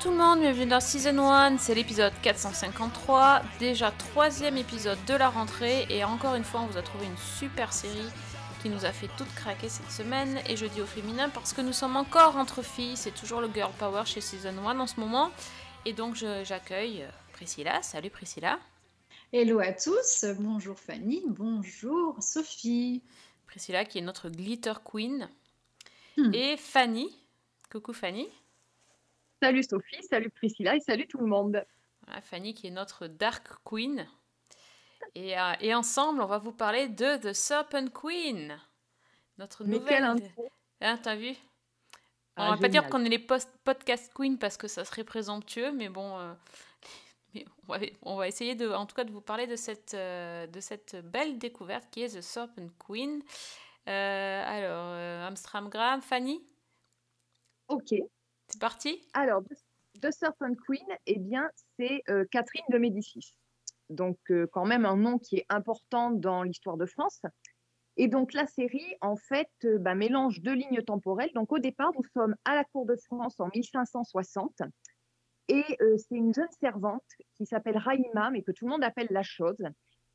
tout le monde, bienvenue dans Season 1, c'est l'épisode 453, déjà troisième épisode de la rentrée et encore une fois on vous a trouvé une super série qui nous a fait toutes craquer cette semaine et je dis au féminin parce que nous sommes encore entre filles, c'est toujours le girl power chez Season 1 en ce moment et donc j'accueille Priscilla, salut Priscilla, Hello à tous, bonjour Fanny, bonjour Sophie. Priscilla qui est notre glitter queen Hmm. et Fanny, coucou Fanny, Salut Sophie, salut Priscilla et salut tout le monde. Voilà, Fanny qui est notre Dark Queen. Et, euh, et ensemble, on va vous parler de The Serpent Queen. Notre Mais nouvelle. Hein, t'as vu? On Ah, va pas dire qu'on est les post podcast queen parce que ça serait présomptueux, mais bon. euh, mais on, va, on va essayer de, en tout cas de vous parler de cette, euh, de cette belle découverte qui est The Serpent Queen. Euh, alors, euh, Amstramgram, Fanny, Ok, c'est parti? Alors The- Serpent Queen, eh bien c'est euh, Catherine de Médicis. Donc euh, quand même un nom qui est important dans l'histoire de France. Et donc la série, en fait, euh, bah, mélange deux lignes temporelles. Donc au départ, nous sommes à la cour de France en 1560. Et c'est une jeune servante qui s'appelle Raïma, mais que tout le monde appelle la chose,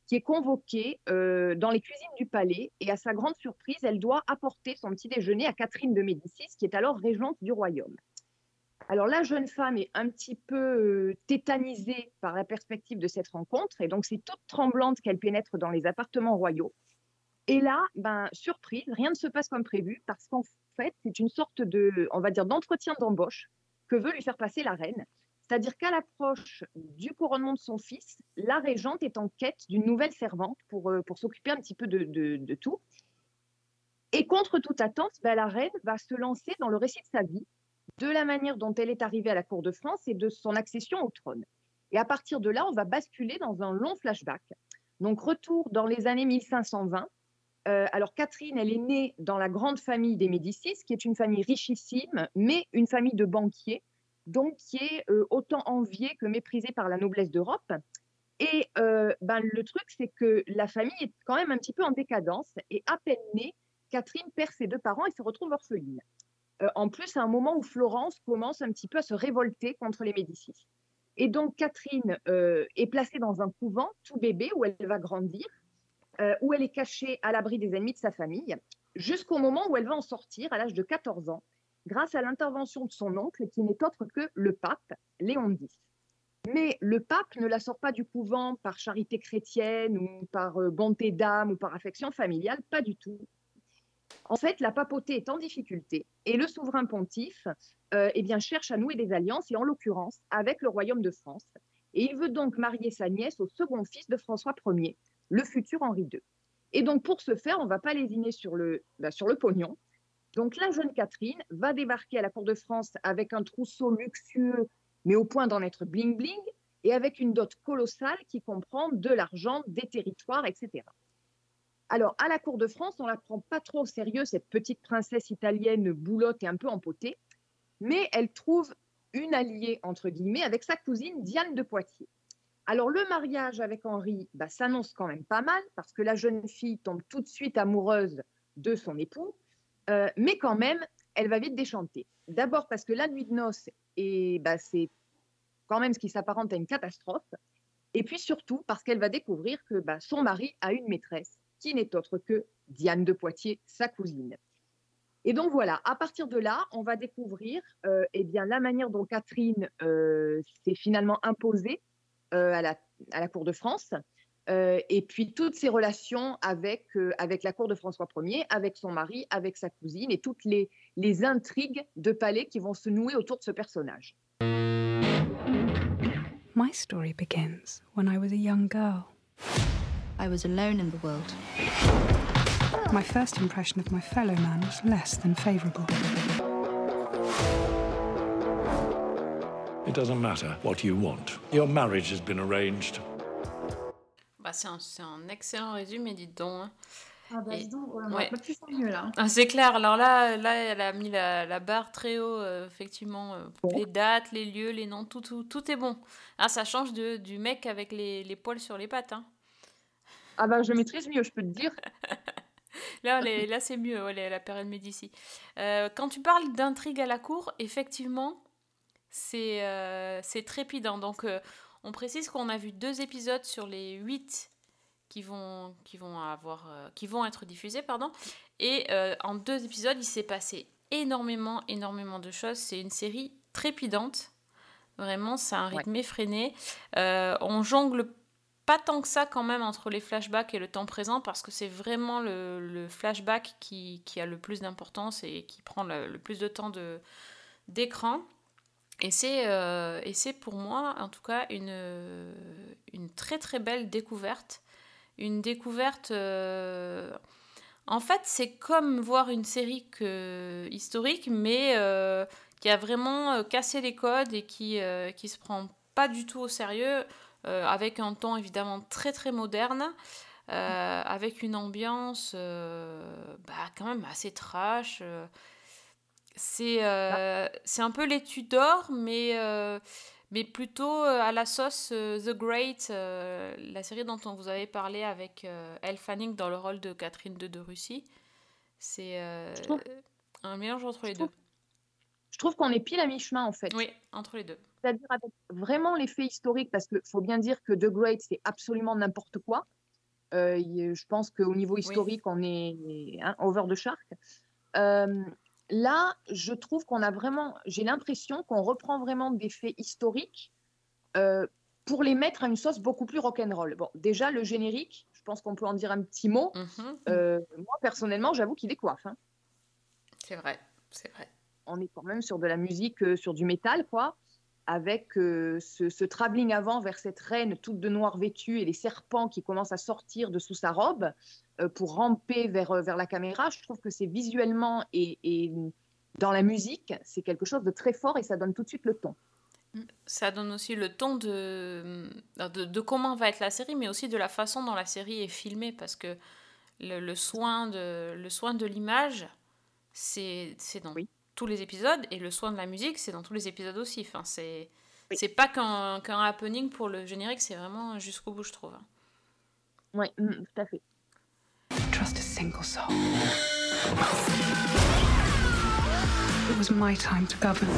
qui est convoquée dans les cuisines du palais. Et à sa grande surprise, elle doit apporter son petit déjeuner à Catherine de Médicis, qui est alors régente du royaume. Alors la jeune femme est un petit peu euh, tétanisée par la perspective de cette rencontre, et donc c'est toute tremblante qu'elle pénètre dans les appartements royaux. Et là, ben, surprise, rien ne se passe comme prévu, parce qu'en fait, c'est une sorte de, on va dire, d'entretien d'embauche que veut lui faire passer la reine. C'est-à-dire qu'à l'approche du couronnement de son fils, la régente est en quête d'une nouvelle servante pour, euh, pour s'occuper un petit peu de, de- tout. Et contre toute attente, ben, la reine va se lancer dans le récit de sa vie, de la manière dont elle est arrivée à la cour de France et de son accession au trône. Et à partir de là, on va basculer dans un long flashback. Donc retour dans les années 1520. Euh, alors Catherine, elle est née dans la grande famille des Médicis, qui est une famille richissime, mais une famille de banquiers, donc qui est euh, autant enviée que méprisée par la noblesse d'Europe. Et euh, ben, le truc, c'est que la famille est quand même un petit peu en décadence, et à peine née, Catherine perd ses deux parents et se retrouve orpheline. Euh, en plus, à un moment où Florence commence un petit peu à se révolter contre les Médicis. Et donc Catherine euh, est placée dans un couvent tout bébé où elle va grandir, euh, où elle est cachée à l'abri des ennemis de sa famille, jusqu'au moment où elle va en sortir à l'âge de 14 ans, grâce à l'intervention de son oncle, qui n'est autre que le pape Léon X. Mais le pape ne la sort pas du couvent par charité chrétienne ou par bonté d'âme ou par affection familiale, pas du tout. En fait, la papauté est en difficulté et le souverain pontife euh, eh cherche à nouer des alliances, et en l'occurrence avec le royaume de France. Et il veut donc marier sa nièce au second fils de François Ier, le futur Henri II. Et donc, pour ce faire, on ne va pas lésiner sur le, bah, sur le pognon. Donc, la jeune Catherine va débarquer à la cour de France avec un trousseau luxueux, mais au point d'en être bling-bling, et avec une dot colossale qui comprend de l'argent, des territoires, etc. Alors, à la cour de France, on la prend pas trop au sérieux, cette petite princesse italienne boulotte et un peu empotée, mais elle trouve une alliée, entre guillemets, avec sa cousine Diane de Poitiers. Alors, le mariage avec Henri bah, s'annonce quand même pas mal, parce que la jeune fille tombe tout de suite amoureuse de son époux, euh, mais quand même, elle va vite déchanter. D'abord parce que la nuit de noces, et bah, c'est quand même ce qui s'apparente à une catastrophe, et puis surtout parce qu'elle va découvrir que bah, son mari a une maîtresse n'est autre que Diane de Poitiers, sa cousine. Et donc voilà, à partir de là, on va découvrir euh, eh bien, la manière dont Catherine euh, s'est finalement imposée euh, à, la, cour de France, et puis toutes ses relations avec, avec la cour de François Ier, avec son mari, avec sa cousine, et toutes les, les intrigues de palais qui vont se nouer autour de ce personnage. My story begins when I was a young girl. I was alone in the world. My first impression of my fellow man was less than favourable. It doesn't matter what you want. Your marriage has been arranged. Bah, c'est un, excellent résumé, dites donc. hein. Ah bah dis donc, ouais, on ouais. va pas plus faire mieux là. hein. Ah, c'est clair, alors là, là, elle a mis la, la barre très haut, euh, effectivement. euh, Bon. Les dates, les lieux, les noms, tout, tout, tout est bon. Ah, ça change de, du mec avec les, les poils sur les pattes. Hein. Ah bah je maîtrise mieux, je peux te dire. Là, les- là c'est mieux, ouais, la- la période Médicis. Euh, quand tu parles d'intrigue à la cour, effectivement, c'est euh, c'est trépidant. Donc, euh, on précise qu'on a vu deux épisodes sur les huit qui vont, qui vont, avoir, euh, qui vont être diffusés. Pardon. Et en deux épisodes, il s'est passé énormément, énormément de choses. C'est une série trépidante. Vraiment, c'est un Ouais. rythme effréné. On jongle pas tant que ça quand même entre les flashbacks et le temps présent parce que c'est vraiment le, flashback qui, a le plus d'importance et qui prend le, plus de temps d'écran. Et c'est, euh, et c'est pour moi en tout cas une, très très belle découverte. Une découverte... euh, En fait c'est comme voir une série que, historique mais euh, qui a vraiment cassé les codes et qui, se prend pas du tout au sérieux avec un ton évidemment très très moderne, euh, avec une ambiance euh, bah, quand même assez trash. euh. C'est euh, c'est un peu les Tudors, mais, euh, mais plutôt euh, à la sauce euh, The Great, euh, la série dont on vous avait parlé avec euh, Elle Fanning dans le rôle de Catherine II de Russie. C'est euh, un mélange entre les deux. Je trouve qu'on est pile à mi-chemin en fait. Oui, entre les deux. C'est-à-dire avec vraiment l'effet historique, parce qu'il faut bien dire que The Great, c'est absolument n'importe quoi. Euh, je pense qu'au niveau historique, on est hein, over the shark. Euh, là, je trouve qu'on a vraiment, j'ai l'impression qu'on reprend vraiment des faits historiques euh, pour les mettre à une sauce beaucoup plus rock'n'roll. Bon, déjà, le générique, je pense qu'on peut en dire un petit mot. Mhm, Euh, moi, personnellement, j'avoue qu'il décoiffe. hein. C'est vrai, c'est vrai. On est quand même sur de la musique, euh, sur du métal, quoi, avec euh, ce, ce travelling avant vers cette reine toute de noir vêtue et les serpents qui commencent à sortir de sous sa robe euh, pour ramper vers, vers la caméra. Je trouve que c'est visuellement et, et dans la musique, c'est quelque chose de très fort et ça donne tout de suite le ton. Ça donne aussi le ton de, de, de comment va être la série, mais aussi de la façon dont la série est filmée, parce que le, le soin de le soin de l'image, c'est c'est dans Oui. Tous les épisodes, et le soin de la musique, c'est dans tous les épisodes aussi. Enfin, c'est Oui. c'est pas qu'un qu'un happening pour le générique, c'est vraiment jusqu'au bout, je trouve. Oui, tout à fait. Trust a single soul. It was my time to govern.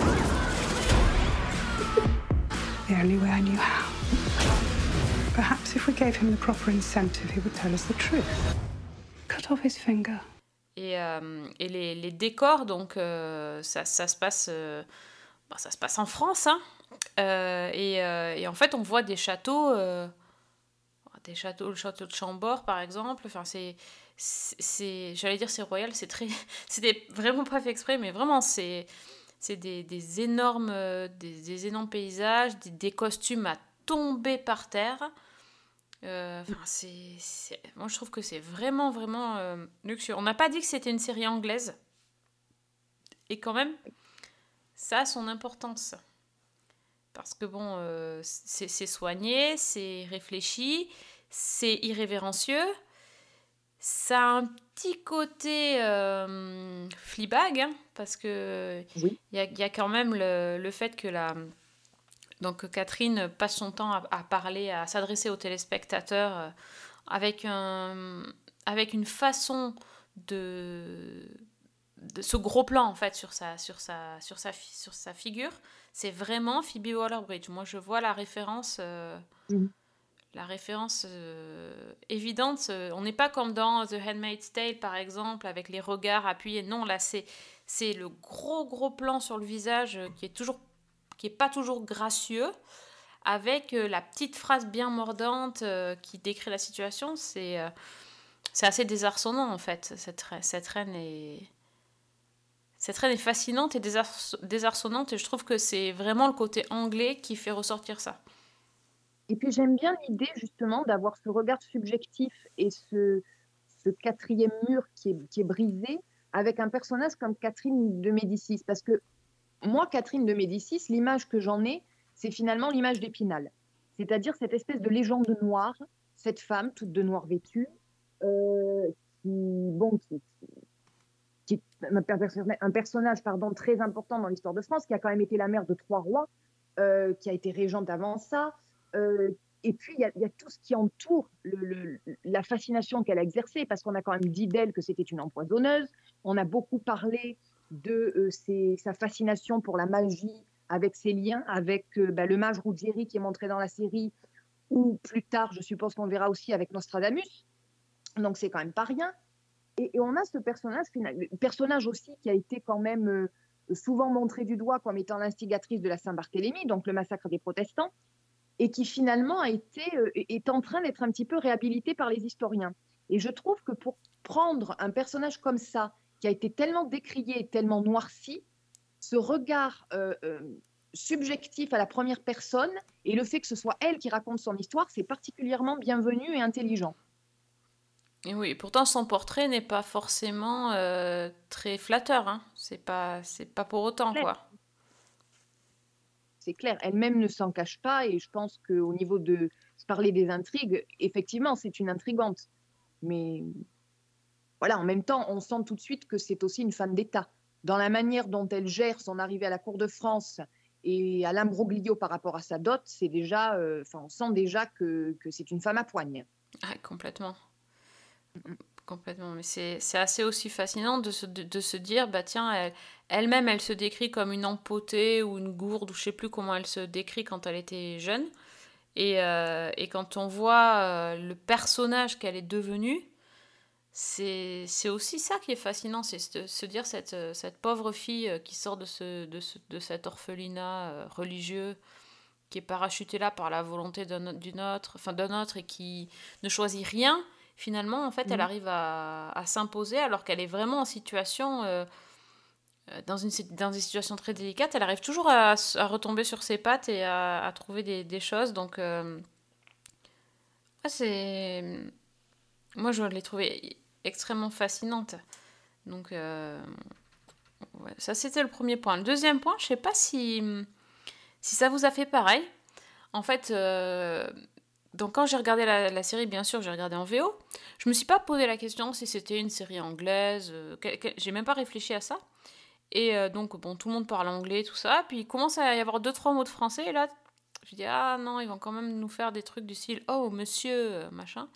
The only way I knew how. Perhaps if we gave him the proper incentive, he would tell us the truth. Cut off his finger. Et, euh, les, décors, donc euh, ça, se passe, euh, bah, ça se passe en France, hein. Et, en fait, on voit des châteaux, des châteaux, le château de Chambord par exemple. Enfin, c'est, c'est, j'allais dire c'est royal, c'est très, c'était vraiment pas fait exprès, mais vraiment c'est, c'est des, énormes, des, énormes paysages, des costumes à tomber par terre. Euh, enfin, c'est, moi je trouve que c'est vraiment vraiment euh, luxueux. On n'a pas dit que c'était une série anglaise, et quand même, ça a son importance. Parce que bon, euh, c'est, soigné, c'est réfléchi, c'est irrévérencieux, ça a un petit côté euh, Fleabag, hein, parce que Oui. il y, a, y a quand même le, le fait que la, donc Catherine passe son temps à, à parler, à s'adresser aux téléspectateurs euh, avec, un, avec une façon de, de ce gros plan en fait sur sa, sur sa, sur sa, sur sa figure. C'est vraiment Phoebe Waller-Bridge. Moi, je vois la référence, euh, Mhm. la référence euh, évidente. On n'est pas comme dans The Handmaid's Tale par exemple avec les regards appuyés. Non, là c'est c'est le gros gros plan sur le visage qui est toujours qui est pas toujours gracieux avec euh, la petite phrase bien mordante euh, qui décrit la situation c'est euh, c'est assez désarçonnant en fait cette, cette reine est cette reine est fascinante et désarç- désarçonnante et je trouve que c'est vraiment le côté anglais qui fait ressortir ça Et puis j'aime bien l'idée justement d'avoir ce regard subjectif et ce, ce quatrième mur qui est, qui est brisé avec un personnage comme Catherine de Médicis. Parce que moi, Catherine de Médicis, l'image que j'en ai, c'est finalement l'image d'Épinal. C'est-à-dire cette espèce de légende noire, cette femme toute de noir vêtue, euh, qui, bon, qui, est un, perso- un personnage pardon, très important dans l'histoire de France, qui a quand même été la mère de trois rois, euh, qui a été régente avant ça. euh, et puis, il y, a- tout ce qui entoure la fascination qu'elle a exercée, parce qu'on a quand même dit d'elle que c'était une empoisonneuse. On a beaucoup parlé de euh, sa fascination pour la magie, avec ses liens avec euh, bah, le mage Ruggieri qui est montré dans la série, ou plus tard, je suppose qu'on verra aussi avec Nostradamus. Donc, c'est quand même pas rien. Et, on a ce personnage, personnage aussi qui a été quand même euh, souvent montré du doigt comme étant l'instigatrice de la Saint-Barthélemy, donc le massacre des protestants, et qui finalement a été, est en train d'être un petit peu réhabilité par les historiens. Et je trouve que pour prendre un personnage comme ça, qui a été tellement décrié, tellement noirci, ce regard euh, euh, subjectif à la première personne et le fait que ce soit elle qui raconte son histoire, c'est particulièrement bienvenu et intelligent. Et oui, pourtant son portrait n'est pas forcément euh, très flatteur. Hein. C'est pas, c'est pas pour autant Clair. quoi. c'est clair. Elle-même ne s'en cache pas et je pense qu'au niveau de parlais des intrigues, effectivement, c'est une intrigante. Mais voilà, en même temps, on sent tout de suite que c'est aussi une femme d'État. Dans la manière dont elle gère son arrivée à la cour de France et à l'imbroglio par rapport à sa dot, c'est déjà, euh, on sent déjà que, c'est une femme à poigne. Ah, complètement. Complètement. Mais c'est assez aussi fascinant de se, dire, bah tiens, elle- elle-même, elle, se décrit comme une empotée ou une gourde, ou je sais plus comment elle se décrit quand elle était jeune. Et, euh, quand on voit euh, le personnage qu'elle est devenue, c'est aussi ça qui est fascinant, c'est se, dire cette, euh, cette pauvre fille euh, qui sort de, ce, de, ce- de cet orphelinat euh, religieux, qui est parachuté là par la volonté d'un d'une autre, enfin d'un autre et qui ne choisit rien, finalement, en fait, elle Mhm. arrive à, à s'imposer alors qu'elle est vraiment en situation, euh, dans, une, dans des situations très délicates, elle arrive toujours à, retomber sur ses pattes et à, à trouver des, des choses. Donc, euh, ouais, c'est. Moi, je l'ai trouvée extrêmement fascinante. Donc, euh, ça, c'était le premier point. Le deuxième point, je sais pas si, si ça vous a fait pareil. En fait, euh, donc quand j'ai regardé la, série, bien sûr, j'ai regardé en VO. Je me suis pas posé la question si c'était une série anglaise. euh, j'ai même pas réfléchi à ça. Et euh, donc, bon, tout le monde parle anglais, tout ça. Puis il commence à y avoir deux, trois mots de français. Et là, je dis, ah non, ils vont quand même nous faire des trucs du style, oh, monsieur, machin.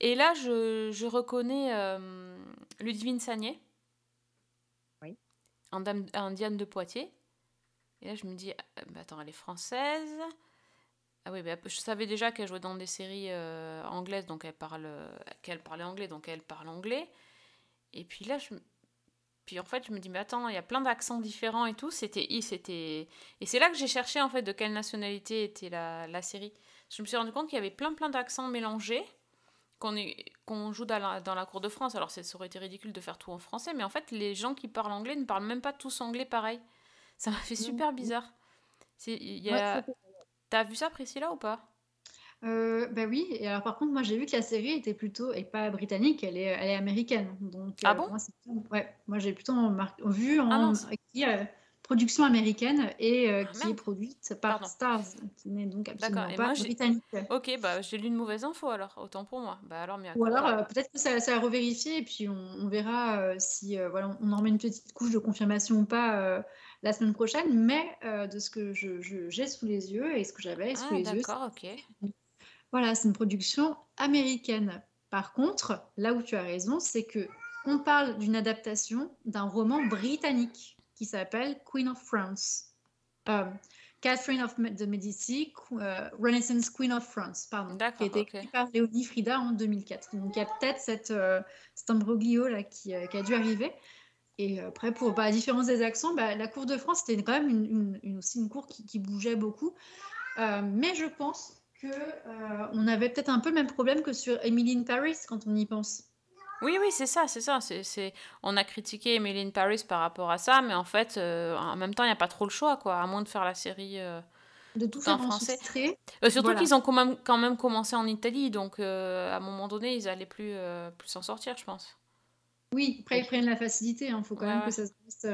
Et là, je, je reconnais euh, Ludivine Sagné. Oui. Diane de Poitiers. Et là, je me dis, ah, bah, attends, elle est française. Ah oui, bah, je savais déjà qu'elle jouait dans des séries euh, anglaises, donc elle parle, qu'elle parlait anglais, donc elle parle anglais. Et puis là, je, puis en fait, je me dis, mais attends, il y a plein d'accents différents et tout. C'était, c'était, et c'est là que j'ai cherché en fait de quelle nationalité était la, la série. Je me suis rendu compte qu'il y avait plein plein d'accents mélangés qu'on joue dans la, dans la cour de France. Alors c'est- ça aurait été ridicule de faire tout en français, mais en fait, les gens qui parlent anglais ne parlent même pas tous anglais pareil. Ça m'a fait super bizarre. Y a... T'as vu ça, Priscilla, ou pas? Euh, bah oui, et alors par contre, moi j'ai vu que la série était plutôt, et pas britannique, elle est, elle est américaine. Donc, Ah euh, bon? moi, ouais, moi j'ai plutôt mar- vu en Ah mince. Production américaine et euh, Ah, qui est produite par Pardon. Stars, qui n'est donc absolument et pas moi, j'ai- britannique. Ok, bah j'ai lu une mauvaise info alors, autant pour moi. Bah alors, Ou alors euh, peut-être que ça, ça a revérifié et puis on, on verra euh, si voilà, on en remet une petite couche de confirmation ou pas la semaine prochaine. Mais de ce que je, je- j'ai sous les yeux et ce que j'avais sous Ah, les yeux, d'accord, ok. Voilà, c'est une production américaine. Par contre, là où tu as raison, c'est que on parle d'une adaptation d'un roman britannique qui s'appelle Queen of France. Euh, Catherine of de Medici, Qu- euh, Renaissance Queen of France, pardon, qui a été écrit par Léonie Frida en 2004. Donc il y a peut-être cette, euh, cet imbroglio là qui, qui a dû arriver. Et après, pour bah, la différence des accents, bah, la cour de France, c'était quand même une, une- une- aussi une cour qui, qui bougeait beaucoup. Mais je pense que on avait peut-être un peu le même problème que sur Emily in Paris quand on y pense. Oui, oui, c'est ça, c'est ça. C'est, c'est... On a critiqué Emily in Paris par rapport à ça, mais en fait, euh, en même temps, il n'y a pas trop le choix, quoi, à moins de faire la série euh, De tout en faire en français. Euh, surtout Voilà. qu'ils ont quand même, quand même commencé en Italie, donc à un moment donné, ils allaient plus, plus s'en sortir, je pense. Oui, après ils prennent la facilité. Il faut quand Ouais, même ouais. que ça reste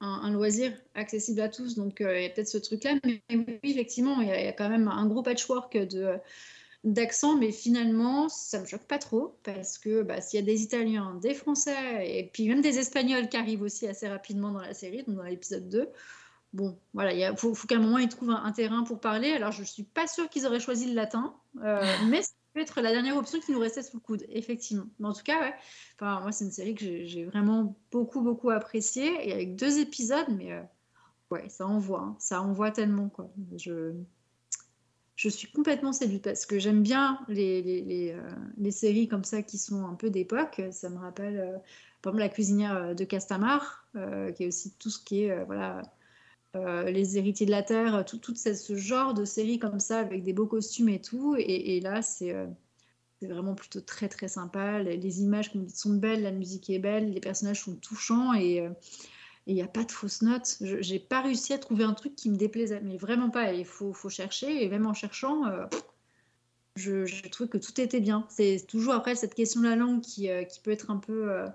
un, un loisir accessible à tous. Donc il y a peut-être ce truc-là. Mais oui, effectivement, il y, a, il y a quand même un gros patchwork de, d'accent, mais finalement, ça me choque pas trop parce que bah, s'il y a des Italiens, des Français et puis même des Espagnols qui arrivent aussi assez rapidement dans la série, donc dans l'épisode 2, bon, voilà, il faut, faut qu'à un moment ils trouvent un, un, terrain pour parler. Alors, je suis pas sûre qu'ils auraient choisi le latin, euh, mais ça peut être la dernière option qui nous restait sous le coude, effectivement. Mais en tout cas, ouais, enfin, moi, c'est une série que j'ai vraiment beaucoup, beaucoup appréciée et avec deux épisodes, mais euh, ouais, ça envoie, hein, ça envoie tellement, quoi. Je je suis complètement séduite parce que j'aime bien les, les, euh, les, séries comme ça qui sont un peu d'époque. Ça me rappelle, euh, par exemple, La cuisinière euh, de Castamar, qui est aussi tout ce qui est, voilà, Les héritiers de la Terre, tout, tout ce, genre de séries comme ça avec des beaux costumes et tout. Et, et là, c'est vraiment plutôt très, très sympa. Les, images, sont belles, la musique est belle, les personnages sont touchants et et il n'y a pas de fausses notes. Je n'ai pas réussi à trouver un truc qui me déplaisait, mais vraiment pas. Il faut, chercher, et même en cherchant, euh, je, je que tout était bien. C'est toujours après cette question de la langue qui, euh, peut être un peu. Euh,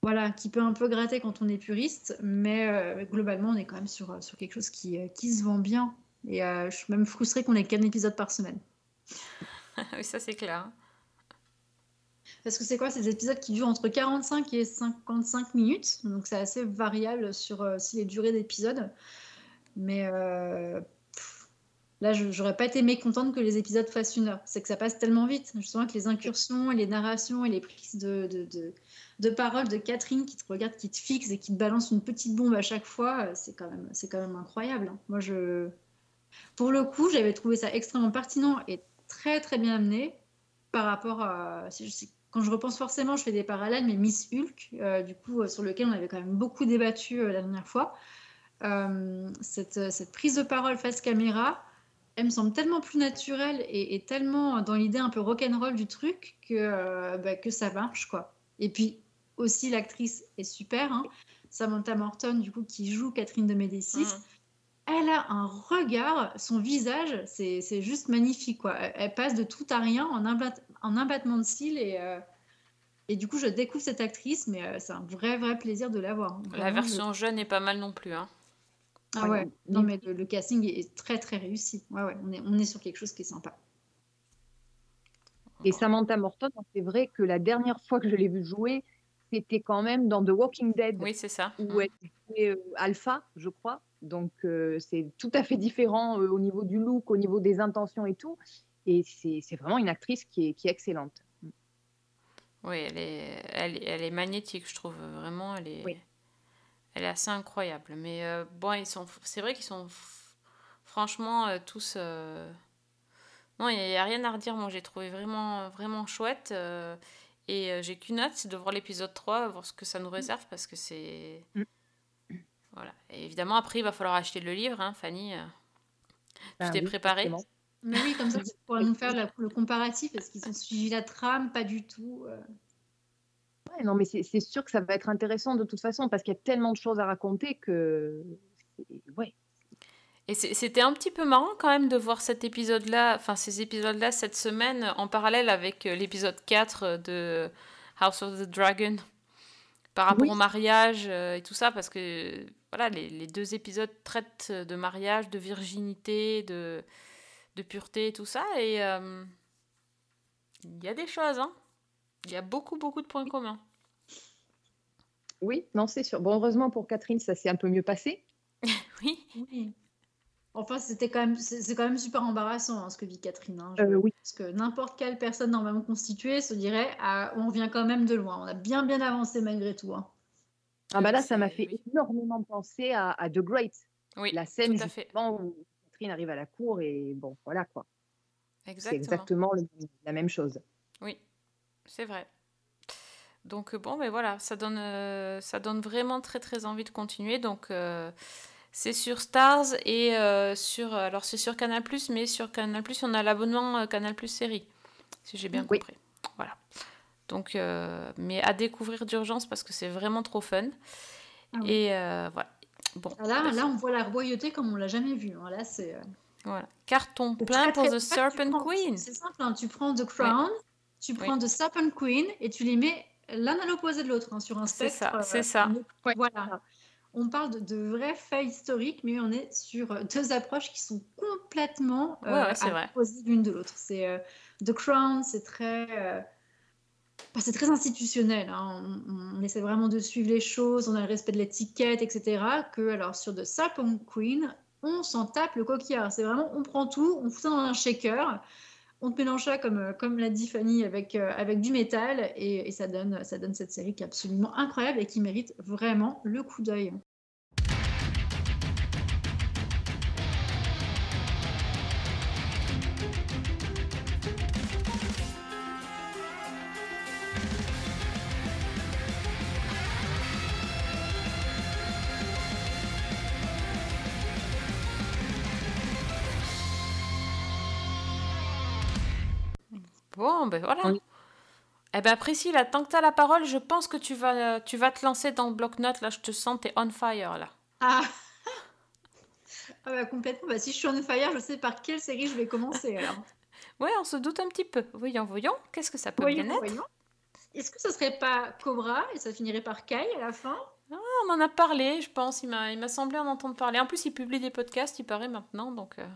voilà, qui peut un peu gratter quand on est puriste, mais euh, globalement, on est quand même sur, sur quelque chose qui, qui se vend bien. Et je suis même frustrée qu'on ait qu'un épisode par semaine. oui, ça c'est clair. Parce que c'est quoi ces épisodes qui durent entre 45 et 55 minutes Donc c'est assez variable sur euh, les durées d'épisodes. Mais euh, pff, là, je n'aurais pas été mécontente que les épisodes fassent une heure. C'est que ça passe tellement vite. Justement, avec les incursions, et les narrations et les prises de, de, de, de parole de Catherine qui te regarde, qui te fixe et qui te balance une petite bombe à chaque fois, c'est quand même, quand même incroyable. Hein. Moi, je... Pour le coup, j'avais trouvé ça extrêmement pertinent et très très bien amené par rapport à... Si je quand je repense forcément, je fais des parallèles, mais Miss Hulk, euh, du coup, euh, sur lequel on avait quand même beaucoup débattu euh, la dernière fois, cette, prise de parole face caméra, elle me semble tellement plus naturelle et, tellement dans l'idée un peu rock'n'roll du truc que, bah, que ça marche, quoi. Et puis aussi, l'actrice est super, hein, Samantha Morton, du coup, qui joue Catherine de Médicis. Mmh elle a un regard, son visage, c'est juste magnifique. Quoi. Elle, passe de tout à rien en, un, en un battement de cils. Et, euh, et du coup, je découvre cette actrice, mais euh, c'est un vrai, vrai plaisir de la voir. La version je... jeune est pas mal non plus. Hein. Ah ouais, non, mais le, le, casting est très, très réussi. Ouais, ouais, on est, on est sur quelque chose qui est sympa. Et Samantha Morton, c'est vrai que la dernière fois que je l'ai vue jouer, c'était quand même dans The Walking Dead. Oui, c'est ça. Où mmh. elle était euh, alpha, je crois. Donc, euh, c'est tout à fait différent euh, au niveau du look, au niveau des intentions et tout. Et c'est vraiment une actrice qui est, qui est excellente. Oui, elle est, elle, elle, est magnétique, je trouve. Vraiment, elle est, oui. elle est assez incroyable. Mais euh, bon, ils sont, c'est vrai qu'ils sont franchement euh, tous. Euh... Non, il n'y a, a, rien à redire. Moi, j'ai trouvé vraiment, vraiment chouette. Et j'ai qu'une hâte, c'est de voir l'épisode 3, voir ce que ça nous réserve, parce que c'est. Mm. Voilà. Et évidemment, après, il va falloir acheter le livre, hein, Fanny. Bah, tu t'es oui, préparée? Mais oui, comme ça, tu pourras nous faire la, le comparatif. Est-ce qu'ils ont suivi la trame Pas du tout. Euh... Ouais, non, mais c'est sûr que ça va être intéressant de toute façon, parce qu'il y a tellement de choses à raconter que. Ouais. Et c'était un petit peu marrant quand même de voir cet épisode-là, enfin ces épisodes-là cette semaine en parallèle avec euh, l'épisode 4 de House of the Dragon par rapport oui. au mariage euh, et tout ça, parce que voilà, les, les, deux épisodes traitent de mariage, de virginité, de, de pureté et tout ça, et euh, il y a des choses, hein. Il y a beaucoup, beaucoup de points communs. Oui, non, c'est sûr. Bon, heureusement pour Catherine, ça s'est un peu mieux passé. oui. oui. Enfin, c'était quand même, c'est quand même super embarrassant hein, ce que vit Catherine. Hein, euh, oui. Parce que n'importe quelle personne normalement constituée se dirait, ah, on vient quand même de loin. On a bien bien avancé malgré tout. Hein. Ah bah là, ça m'a fait oui. énormément penser à, à, The Great. Oui, la scène justement où Catherine arrive à la cour et bon, voilà quoi. C'est exactement le, la même chose. Oui, c'est vrai. Donc bon, mais voilà, ça donne, euh, ça donne vraiment très très envie de continuer. Donc euh, c'est sur Stars et euh, sur, alors c'est sur Canal+, mais sur Canal+, on a l'abonnement Canal+, série, si j'ai bien oui. compris. Voilà. Donc, euh, mais à découvrir d'urgence parce que c'est vraiment trop fun. Ah oui. Et euh, voilà. Bon. Ah là, là, on voit la royauté comme on l'a jamais vu. Hein. Là, c'est. Euh... Voilà. Carton plein pour The Serpent prends, Queen. C'est simple. Hein. Tu prends The Crown, oui. tu prends oui. The Serpent Queen et tu les mets l'un à l'opposé de l'autre hein, sur un spectre. C'est ça. C'est ça. Voilà. On parle de, de vrais faits historiques, mais on est sur euh, deux approches qui sont complètement Ouais, ouais, vrai. l'opposé l'une de l'autre. C'est euh, The Crown, c'est très, euh, bah, c'est très institutionnel. hein. On, on essaie vraiment de suivre les choses, on a le respect de l'étiquette, etc. Que alors sur The Serpent Queen, on s'en tape le coquillard. C'est vraiment, on prend tout, on fout ça dans un shaker. On te mélange ça, comme, euh, l'a dit Fanny, avec, euh, avec du métal, et, et ça, donne, ça donne cette série qui est absolument incroyable et qui mérite vraiment le coup d'œil. Bon, ben voilà. Oui. Eh ben Priscilla, tant que tu as la parole, je pense que tu vas, tu vas te lancer dans le bloc-notes. Là, je te sens, t'es on fire, là. Ah, Ah bah, complètement. Bah, si je suis on fire, je sais par quelle série je vais commencer. Alors. Ouais, on se doute un petit peu. Voyons, voyons, qu'est-ce que ça peut Voyons, bien être voyons. Est-ce que ce serait pas Cobra et ça finirait par Kai à la fin? On en a parlé, je pense. Il m'a, il m'a semblé en entendre parler. En plus, il publie des podcasts, il paraît maintenant, donc... euh,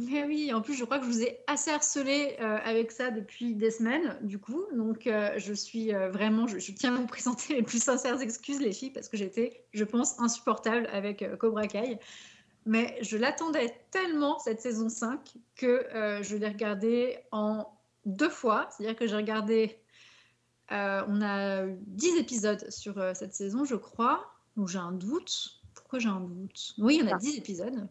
Mais oui, en plus, je crois que je vous ai assez harcelé euh, avec ça depuis des semaines, du coup. Donc, euh, je suis euh, vraiment, je, je tiens à vous présenter les plus sincères excuses, les filles, parce que j'étais, je pense, insupportable avec Cobra Kai. Mais je l'attendais tellement, cette saison 5, que je l'ai regardée en deux fois. C'est-à-dire que j'ai regardé, on a eu 10 épisodes sur cette saison, je crois. Donc, j'ai un doute. Pourquoi j'ai un doute? Oui, il y en a Ah. 10 épisodes me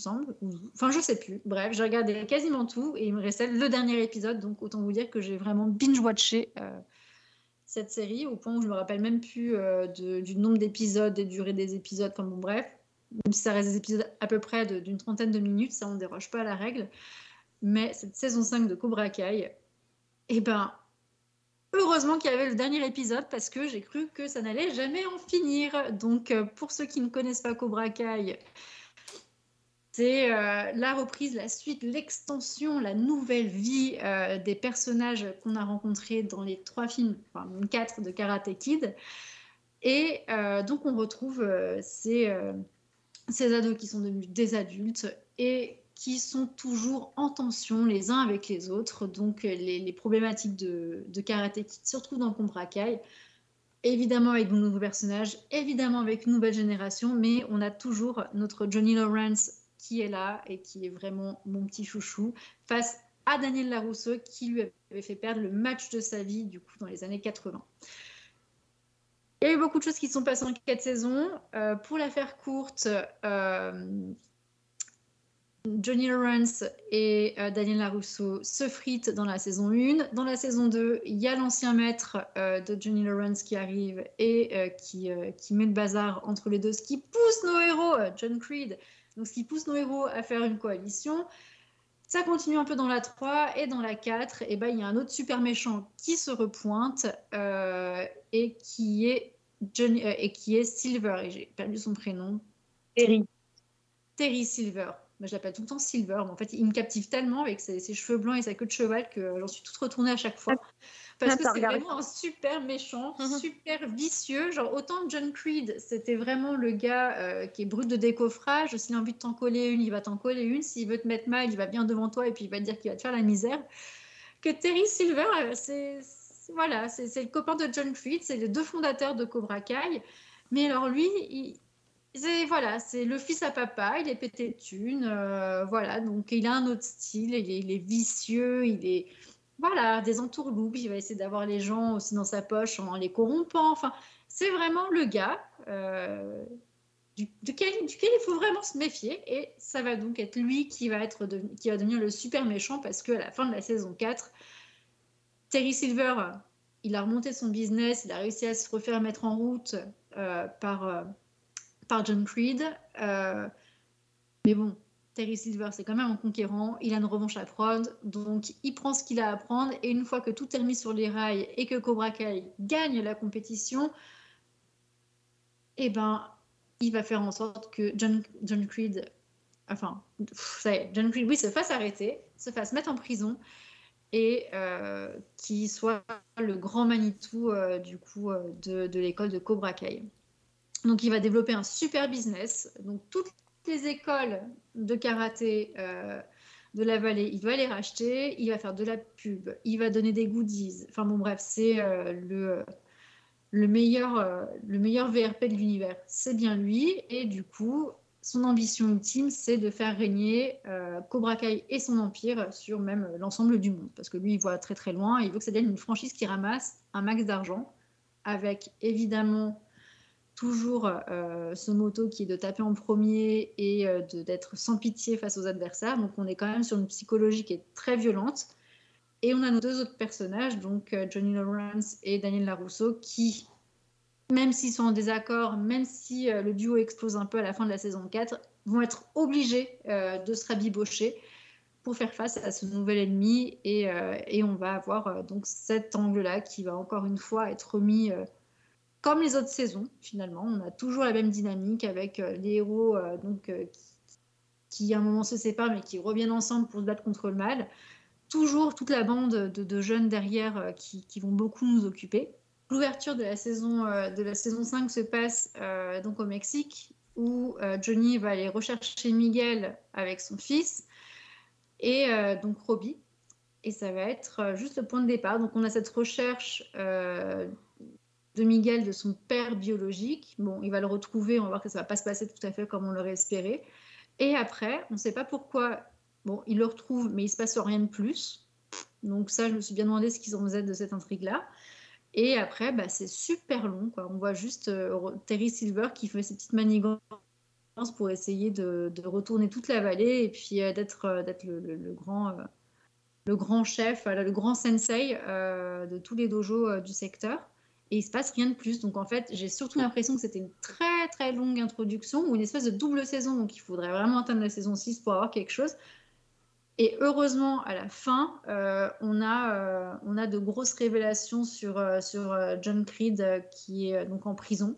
semble. ou- Enfin, je sais plus. Bref, j'ai regardé quasiment tout et il me restait le dernier épisode. Donc, autant vous dire que j'ai vraiment binge-watché euh, cette série au point où je me rappelle même plus euh, du nombre d'épisodes, des durées des épisodes. Enfin, bon, bref. Même si ça reste des épisodes à peu près d'une trentaine de minutes, ça, on ne déroge pas à la règle. Mais cette saison 5 de Cobra Kai, eh ben, heureusement qu'il y avait le dernier épisode parce que j'ai cru que ça n'allait jamais en finir. Donc, euh, pour ceux qui ne connaissent pas Cobra Kai, c'est euh, la reprise, la suite, l'extension, la nouvelle vie euh, des personnages qu'on a rencontrés dans les trois films, enfin quatre de Karate Kid. Et euh, donc on retrouve ces, ces ados qui sont devenus des adultes et qui sont toujours en tension les uns avec les autres. Donc les, problématiques de, de Karate Kid se retrouvent dans Cobra Kai. Évidemment avec de nouveaux personnages, évidemment avec une nouvelle génération, mais on a toujours notre Johnny Lawrence qui est là et qui est vraiment mon petit chouchou face à Daniel Larousseau qui lui avait fait perdre le match de sa vie du coup dans les années 80. Il y a eu beaucoup de choses qui sont passées en quatre saisons. Euh, pour la faire courte, euh, Johnny Lawrence et euh, Daniel Larousseau se fritent dans la saison 1. Dans la saison 2, il y a l'ancien maître de Johnny Lawrence qui arrive et qui, qui met le bazar entre les deux, ce qui pousse nos héros, John Creed, donc ce qui pousse nos héros à faire une coalition. Ça continue un peu dans la 3 et dans la 4, et ben, il y a un autre super méchant qui se repointe euh, et, qui est Johnny, euh, et qui est Silver, et j'ai perdu son prénom. Terry. Terry Silver. Moi, je l'appelle tout le temps Silver, mais en fait, il me captive tellement avec ses, ses cheveux blancs et sa queue de cheval que j'en suis toute retournée à chaque fois. Parce que T'as c'est vraiment un super méchant, Mhm. super vicieux. Genre, autant John Creed, c'était vraiment le gars euh, qui est brut de décoffrage. S'il a envie de t'en coller une, il va t'en coller une. S'il veut te mettre mal, il va bien devant toi et puis il va te dire qu'il va te faire la misère. Que Terry Silver, euh, c'est voilà, c'est c'est le copain de John Creed, c'est les deux fondateurs de Cobra Kai. Mais alors lui, il, c'est voilà, c'est le fils à papa, il est pété de thunes, euh, voilà, donc il a un autre style, il est, il est vicieux, il est voilà, des entourloupes, il va essayer d'avoir les gens aussi dans sa poche en les corrompant. Enfin, c'est vraiment le gars euh, du, duquel, il faut vraiment se méfier. Et ça va donc être lui qui va, être qui va devenir le super méchant parce qu'à la fin de la saison 4, Terry Silver, il a remonté son business, il a réussi à se refaire mettre en route euh, par, euh, par John Creed. Mais bon, Terry Silver, c'est quand même un conquérant, il a une revanche à prendre, donc il prend ce qu'il a à prendre, et une fois que tout est remis sur les rails et que Cobra Kai gagne la compétition, eh ben, il va faire en sorte que John, John Creed, enfin, ça y est, John Creed, oui, se fasse arrêter, se fasse mettre en prison, et euh, qui soit le grand Manitou, euh, du coup, euh, de, de l'école de Cobra Kai. Donc il va développer un super business. Donc toutes les écoles de karaté euh, de la vallée, il va les racheter, il va faire de la pub, il va donner des goodies. Enfin bon bref, c'est euh, le, le, meilleur, euh, le meilleur VRP de l'univers. C'est bien lui. Et du coup, son ambition ultime, c'est de faire régner Cobra Kai et son empire sur même l'ensemble du monde. Parce que lui, il voit très très loin. Il veut que ça devienne une franchise qui ramasse un max d'argent. Avec évidemment toujours euh, ce motto qui est de taper en premier et euh, d'être sans pitié face aux adversaires. Donc on est quand même sur une psychologie qui est très violente. Et on a nos deux autres personnages, donc euh, Johnny Lawrence et Daniel Larousseau, qui, même s'ils sont en désaccord, même si euh, le duo explose un peu à la fin de la saison 4, vont être obligés de se rabibocher pour faire face à ce nouvel ennemi. Et, et on va avoir donc cet angle-là qui va encore une fois être euh, comme les autres saisons, finalement. On a toujours la même dynamique avec euh, les héros euh, donc, euh, qui, à un moment se séparent mais qui reviennent ensemble pour se battre contre le mal. Toujours toute la bande de, jeunes derrière qui, vont beaucoup nous occuper. L'ouverture de, la saison, de la saison 5 se passe donc au Mexique où Johnny va aller rechercher Miguel avec son fils et donc Robbie. Et ça va être juste le point de départ. Donc on a cette recherche de Miguel de son père biologique. Bon, il va le retrouver, on va voir que ça va pas se passer tout à fait comme on l'aurait espéré. Et après, on ne sait pas pourquoi. Bon, il le retrouve, mais il se passe rien de plus. Donc ça, je me suis bien demandé ce qu'ils en faisaient de cette intrigue-là. Et après, bah, c'est super long. Quoi. On voit juste euh, Terry Silver qui fait ses petites manigances pour essayer de, retourner toute la vallée et puis euh, d'être euh, le, grand, chef, le grand sensei de tous les dojos du secteur. Et il se passe rien de plus. Donc en fait, j'ai surtout l'impression que c'était une très très longue introduction ou une espèce de double saison. Donc il faudrait vraiment atteindre la saison 6 pour avoir quelque chose. Et heureusement, à la fin, euh, on, a, euh, on a de grosses révélations sur, euh, sur John Creed qui est donc en prison.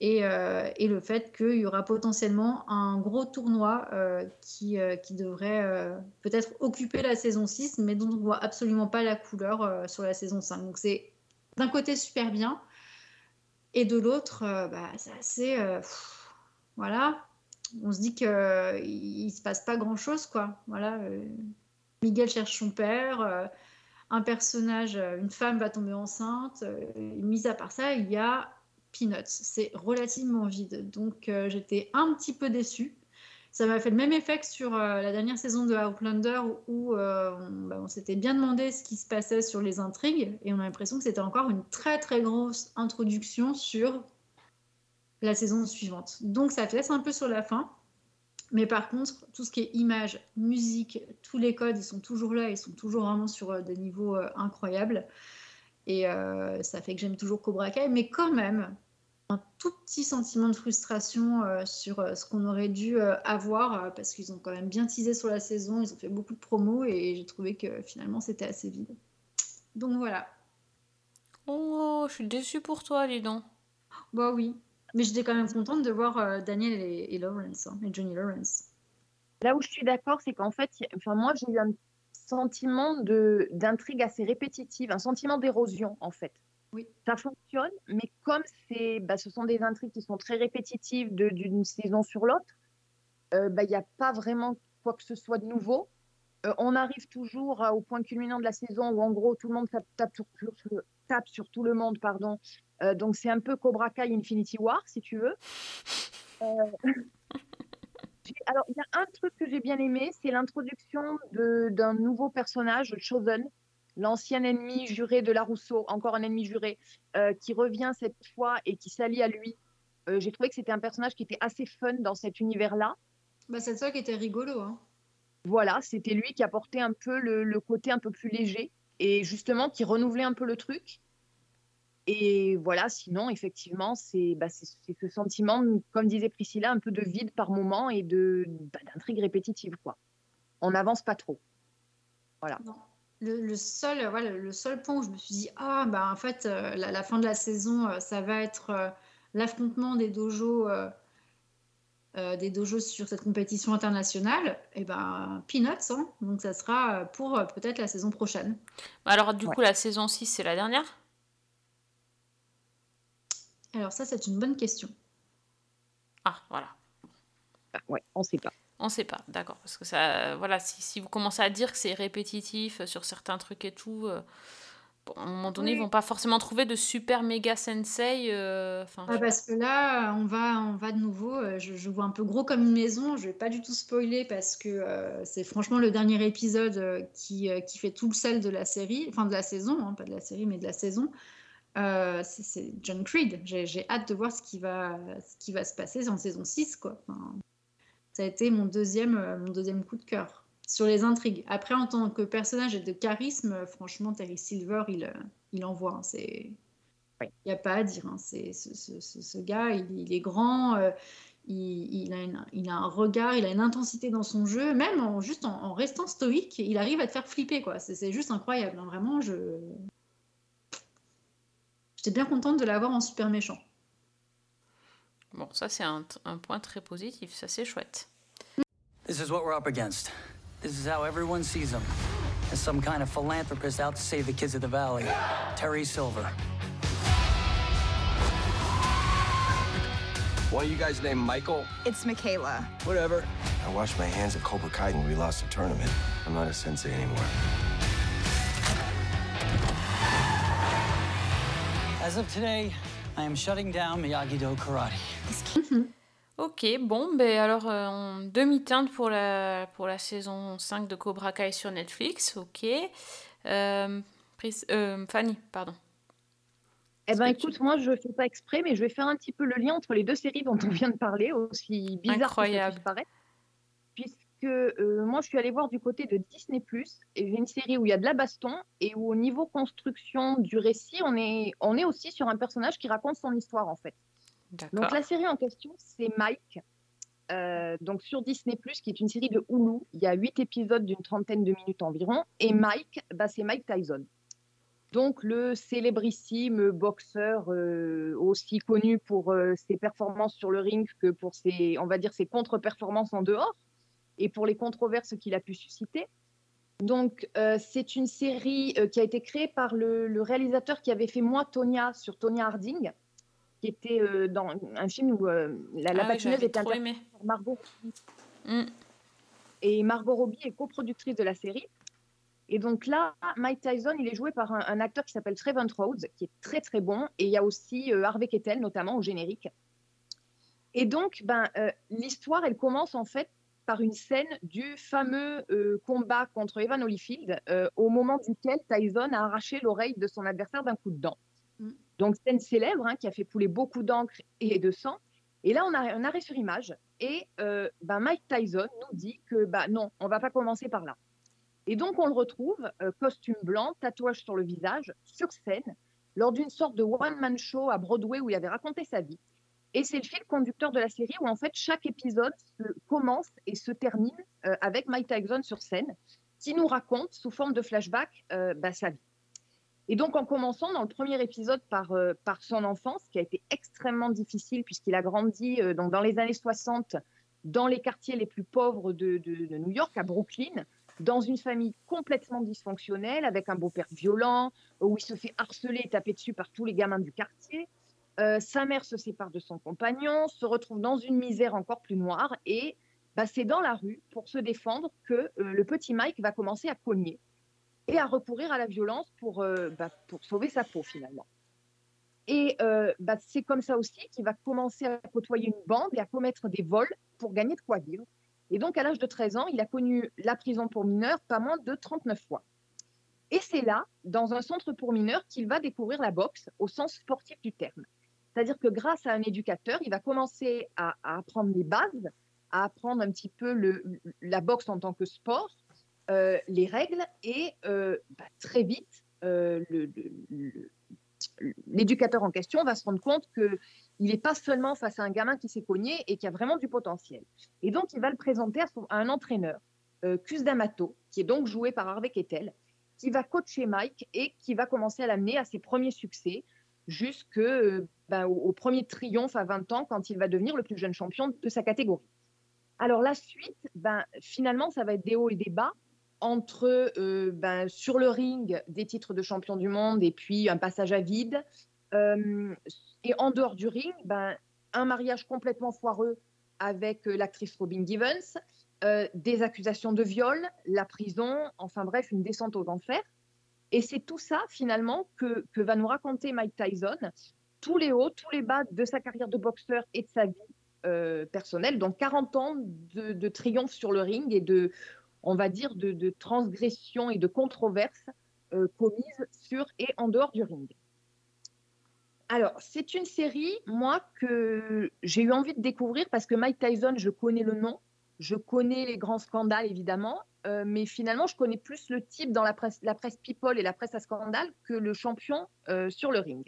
Et, et le fait qu'il y aura potentiellement un gros tournoi qui, qui devrait peut-être occuper la saison 6, mais dont on ne voit absolument pas la couleur sur la saison 5. Donc c'est d'un côté super bien, et de l'autre, euh, bah, c'est assez... euh, voilà, on se dit qu'il ne se passe pas grand-chose, quoi. Voilà, euh, Miguel cherche son père, un personnage, une femme va tomber enceinte. mis à part ça, il y a Peanuts. C'est relativement vide. Donc j'étais un petit peu déçue. Ça m'a fait le même effet que sur euh, la dernière saison de Outlander où euh, on, bah, on s'était bien demandé ce qui se passait sur les intrigues et on a l'impression que c'était encore une très très grosse introduction sur la saison suivante. Donc ça te laisse un peu sur la fin. Mais par contre, tout ce qui est image, musique, tous les codes, ils sont toujours là, ils sont toujours vraiment sur euh, des niveaux incroyables. Et ça fait que j'aime toujours Cobra Kai, mais quand même, un tout petit sentiment de frustration euh, sur euh, ce qu'on aurait dû euh, avoir, euh, parce qu'ils ont quand même bien teasé sur la saison, ils ont fait beaucoup de promos, et j'ai trouvé que finalement c'était assez vide. Donc voilà. Oh, je suis déçue pour toi, dis donc. Bah oui. Mais j'étais quand même contente de voir euh, Daniel et, et Lawrence, hein, et Johnny Lawrence. Là où je suis d'accord, c'est qu'en fait, enfin, moi, j'ai eu un sentiment de d'intrigue assez répétitive, un sentiment d'érosion, en fait. Oui. Ça fonctionne, mais comme c'est, bah, ce sont des intrigues qui sont très répétitives d'une saison sur l'autre, euh, bah, il n'y a pas vraiment quoi que ce soit de nouveau. Euh, on arrive toujours au point culminant de la saison où, en gros, tout le monde tape, tape sur, sur- tape sur tout le monde, pardon. Euh, donc, c'est un peu Cobra Kai Infinity War, si tu veux. Euh, Alors, il y a un truc que j'ai bien aimé, c'est l'introduction d'un nouveau personnage, Chosen, l'ancien ennemi juré de la Rousseau, encore un ennemi juré, euh, qui revient cette fois et qui s'allie à lui. Euh, j'ai trouvé que c'était un personnage qui était assez fun dans cet univers-là. Bah, c'est ça qui était rigolo. Hein. Voilà, c'était lui qui apportait un peu le, le côté un peu plus léger et justement qui renouvelait un peu le truc. Et voilà, sinon, effectivement, c'est bah, ce sentiment, comme disait Priscilla, un peu de vide par moment et de bah, d'intrigue répétitive. Quoi. On n'avance pas trop. Le, le seul, voilà, le seul point où je me suis dit, ah, bah, en fait, euh, la, la fin de la saison, euh, ça va être euh, l'affrontement des dojos, euh, euh, des dojos sur cette compétition internationale. Et ben, Peanuts, hein. donc ça sera pour euh, peut-être la saison prochaine. Alors, du Ouais. coup, la saison 6, c'est la dernière? Alors ça, c'est une bonne question. Ah, voilà. Ah, ouais, on sait pas. On sait pas, d'accord. Parce que ça, voilà, si, si vous commencez à dire que c'est répétitif euh, sur certains trucs et tout, euh, bon, à un moment donné, Oui. ils vont pas forcément trouver de super méga sensei. euh, Ah, parce que là, on va, on va de nouveau. Je, je vois un peu gros comme une maison. Je vais pas du tout spoiler parce que euh, c'est franchement le dernier épisode qui, qui fait tout le sel de la série, enfin de la saison, hein, pas de la série, mais de la saison. Euh, c'est- John Creed. J'ai j'ai hâte de voir ce qui va, ce qui va se passer en saison 6, quoi. Enfin, ça a été mon deuxième, euh, mon deuxième coup de cœur sur les intrigues. Après, en tant que personnage et de charisme, euh, franchement, Terry Silver, il, euh, il envoie. hein, c'est il n'y a pas à dire. hein, c'est, ce, ce- ce- gars, il, il est grand, euh, il, il a une- il a un regard, il a une intensité dans son jeu, même en, juste en, en restant stoïque, il arrive à te faire flipper. quoi. C'est, c'est juste incroyable. hein, vraiment, je... j'étais bien contente de l'avoir en super méchant. Bon, ça c'est un, un point très positif, ça c'est chouette. This is what we're up against. This is how everyone sees him. As some kind of philanthropist out to save the kids of the valley. Terry Silver. Why you guys named Michael? It's Michaela. Whatever. I washed my hands at Cobra Kai when we lost the tournament. I'm not a sensei anymore. As of today, I am shutting down Miyagi-Do Karate. Ok, bon, ben alors euh, en demi-teinte pour la, pour la saison 5 de Cobra Kai sur Netflix, ok. Euh, Pris- euh, Fanny, pardon. Eh ben tu- écoute, moi je fais pas exprès, mais je vais faire un petit peu le lien entre les deux séries dont on vient de parler, aussi bizarre que ça Incroyable. puisse paraître. Puisque euh, moi je suis allée voir du côté de Disney et j'ai une série où il y a de la baston et où au niveau construction du récit, on est, on est aussi sur un personnage qui raconte son histoire en fait. Donc la série en question, c'est Mike, euh, donc sur Disney qui est une série de Hulu. Il y a huit épisodes d'une trentaine de minutes environ. Et Mike, bah, c'est Mike Tyson. Donc le célébrissime boxeur euh, aussi connu pour ses performances sur le ring que pour ses, on va dire, ses contre-performances en dehors et pour les controverses qu'il a pu susciter. Donc euh, c'est une série euh, qui a été créée par le, le réalisateur qui avait fait Moi Tonya sur Tonya Harding, qui était euh, dans un film où la, la Ah oui, patineuse j'avais était interprétée par Margot Mm. et Margot Robbie est coproductrice de la série. Et donc là, Mike Tyson, il est joué par un, un acteur qui s'appelle Trevor Rhodes, qui est très très bon. Et il y a aussi Harvey Keitel, notamment au générique. Et donc, ben, l'histoire, elle commence en fait par une scène du fameux euh, combat contre Evan Holyfield, euh, au moment duquel Tyson a arraché l'oreille de son adversaire d'un coup de dent. Mm. Donc, scène célèbre hein, qui a fait couler beaucoup d'encre et de sang. Et là, on a un arrêt sur image. Et euh, ben, Mike Tyson nous dit que bah, non, on va pas commencer par là. Et donc, on le retrouve, costume blanc, tatouage sur le visage, sur scène, lors d'une sorte de one-man show à Broadway où il avait raconté sa vie. Et c'est le fil conducteur de la série où, en fait, chaque épisode commence et se termine euh, avec Mike Tyson sur scène, qui nous raconte, sous forme de flashback, euh, bah, sa vie. Et donc, en commençant dans le premier épisode par, euh, son enfance, qui a été extrêmement difficile, puisqu'il a grandi donc, dans les années 60, dans les quartiers les plus pauvres de- de New York, à Brooklyn, dans une famille complètement dysfonctionnelle, avec un beau-père violent, où il se fait harceler et taper dessus par tous les gamins du quartier. Euh, sa mère se sépare de son compagnon, se retrouve dans une misère encore plus noire, et bah, c'est dans la rue, pour se défendre, que euh, le petit Mike va commencer à cogner et à recourir à la violence pour, euh, bah, sauver sa peau finalement. Et bah, c'est comme ça aussi qu'il va commencer à côtoyer une bande et à commettre des vols pour gagner de quoi vivre. Et donc, à l'âge de 13 ans, il a connu la prison pour mineurs pas moins de 39 fois. Et c'est là, dans un centre pour mineurs, qu'il va découvrir la boxe au sens sportif du terme. C'est-à-dire que grâce à un éducateur, il va commencer à, apprendre les bases, à apprendre un petit peu la boxe en tant que sport, euh, les règles, et euh, bah, très vite, euh, l'éducateur en question va se rendre compte qu'il n'est pas seulement face à un gamin qui s'est cogné et qui a vraiment du potentiel. Et donc, il va le présenter à, à un entraîneur, Cus D'Amato, qui est donc joué par Harvey Keitel, qui va coacher Mike et qui va commencer à l'amener à ses premiers succès jusque euh, ben, au, premier triomphe à 20 ans quand il va devenir le plus jeune champion de sa catégorie. Alors la suite, ben, finalement, ça va être des hauts et des bas entre euh, ben, sur le ring des titres de champion du monde et puis un passage à vide. Euh, et en dehors du ring, ben, un mariage complètement foireux avec l'actrice Robin Givens, des accusations de viol, la prison, enfin bref, une descente aux enfers. Et c'est tout ça, finalement, que, va nous raconter Mike Tyson, tous les hauts, tous les bas de sa carrière de boxeur et de sa vie euh, personnelle. Donc 40 ans de, triomphe sur le ring et de, on va dire, de, de transgression et de controverses euh, commises sur et en dehors du ring. Alors, c'est une série, moi, que j'ai eu envie de découvrir parce que Mike Tyson, je connais le nom, je connais les grands scandales, évidemment, euh, mais finalement, je connais plus le type dans la presse, people et la presse à scandale que le champion euh, sur le ring.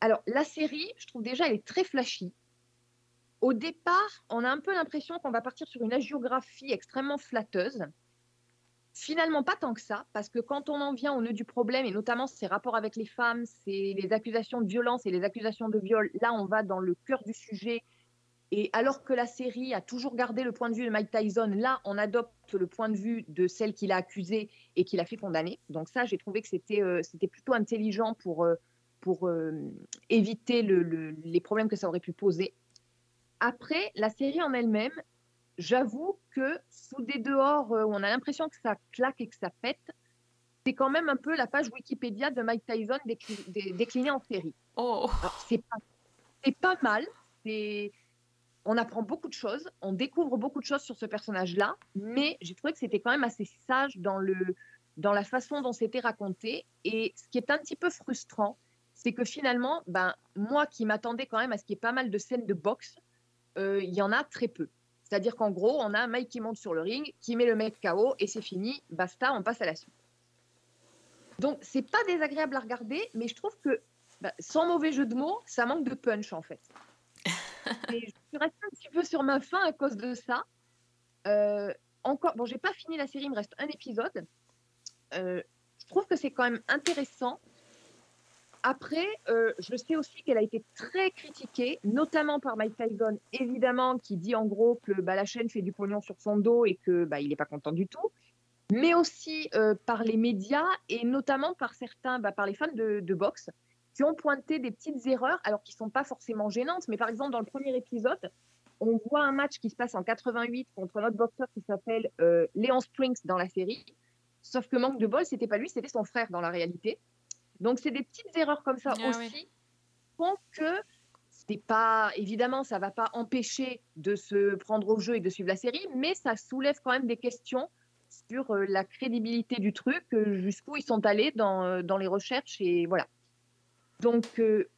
Alors, la série, je trouve déjà, elle est très flashy. Au départ, on a un peu l'impression qu'on va partir sur une agiographie extrêmement flatteuse. Finalement, pas tant que ça, parce que quand on en vient au nœud du problème, et notamment ses rapports avec les femmes, c'est les accusations de violence et les accusations de viol, là, on va dans le cœur du sujet. Et alors que la série a toujours gardé le point de vue de Mike Tyson, là, on adopte le point de vue de celle qu'il a accusée et qu'il a fait condamner. Donc ça, j'ai trouvé que c'était euh, c'était plutôt intelligent pour, euh, pour euh, éviter le- le- les problèmes que ça aurait pu poser. Après, la série en elle-même, j'avoue que sous des dehors où on a l'impression que ça claque et que ça pète, c'est quand même un peu la page Wikipédia de Mike Tyson décli- dé- déclinée en série. Oh, c'est pas, c'est pas mal. c'est- On apprend beaucoup de choses, on découvre beaucoup de choses sur ce personnage-là, mais j'ai trouvé que c'était quand même assez sage dans, le, dans la façon dont c'était raconté. Et ce qui est un petit peu frustrant, c'est que finalement, ben, moi qui m'attendais quand même à ce qu'il y ait pas mal de scènes de boxe, euh, il y en a très peu. C'est-à-dire qu'en gros, on a Mike qui monte sur le ring, qui met le mec KO et c'est fini, basta, on passe à la suite. Donc, c'est pas désagréable à regarder, mais je trouve que, bah, sans mauvais jeu de mots, ça manque de punch en fait. Je suis restée un petit peu sur ma faim à cause de ça. Euh, encore, bon, j'ai pas fini la série, il me reste un épisode. Euh, je trouve que c'est quand même intéressant. Après, euh, je sais aussi qu'elle a été très critiquée, notamment par Mike Tyson, évidemment, qui dit en gros que bah, la chaîne fait du pognon sur son dos et que bah, il n'est pas content du tout, mais aussi euh, par les médias et notamment par certains, bah, par les fans de boxe, qui ont pointé des petites erreurs, alors qui ne sont pas forcément gênantes, mais par exemple dans le premier épisode, on voit un match qui se passe en 88 contre notre boxeur qui s'appelle euh, Léon Springs dans la série, sauf que manque de bol, c'était pas lui, c'était son frère dans la réalité. Donc c'est des petites erreurs comme ça Ah aussi qui font que c'est pas évidemment ça va pas empêcher de se prendre au jeu et de suivre la série, mais ça soulève quand même des questions sur euh, la crédibilité du truc, euh, jusqu'où ils sont allés dans, dans les recherches et voilà. Donc euh,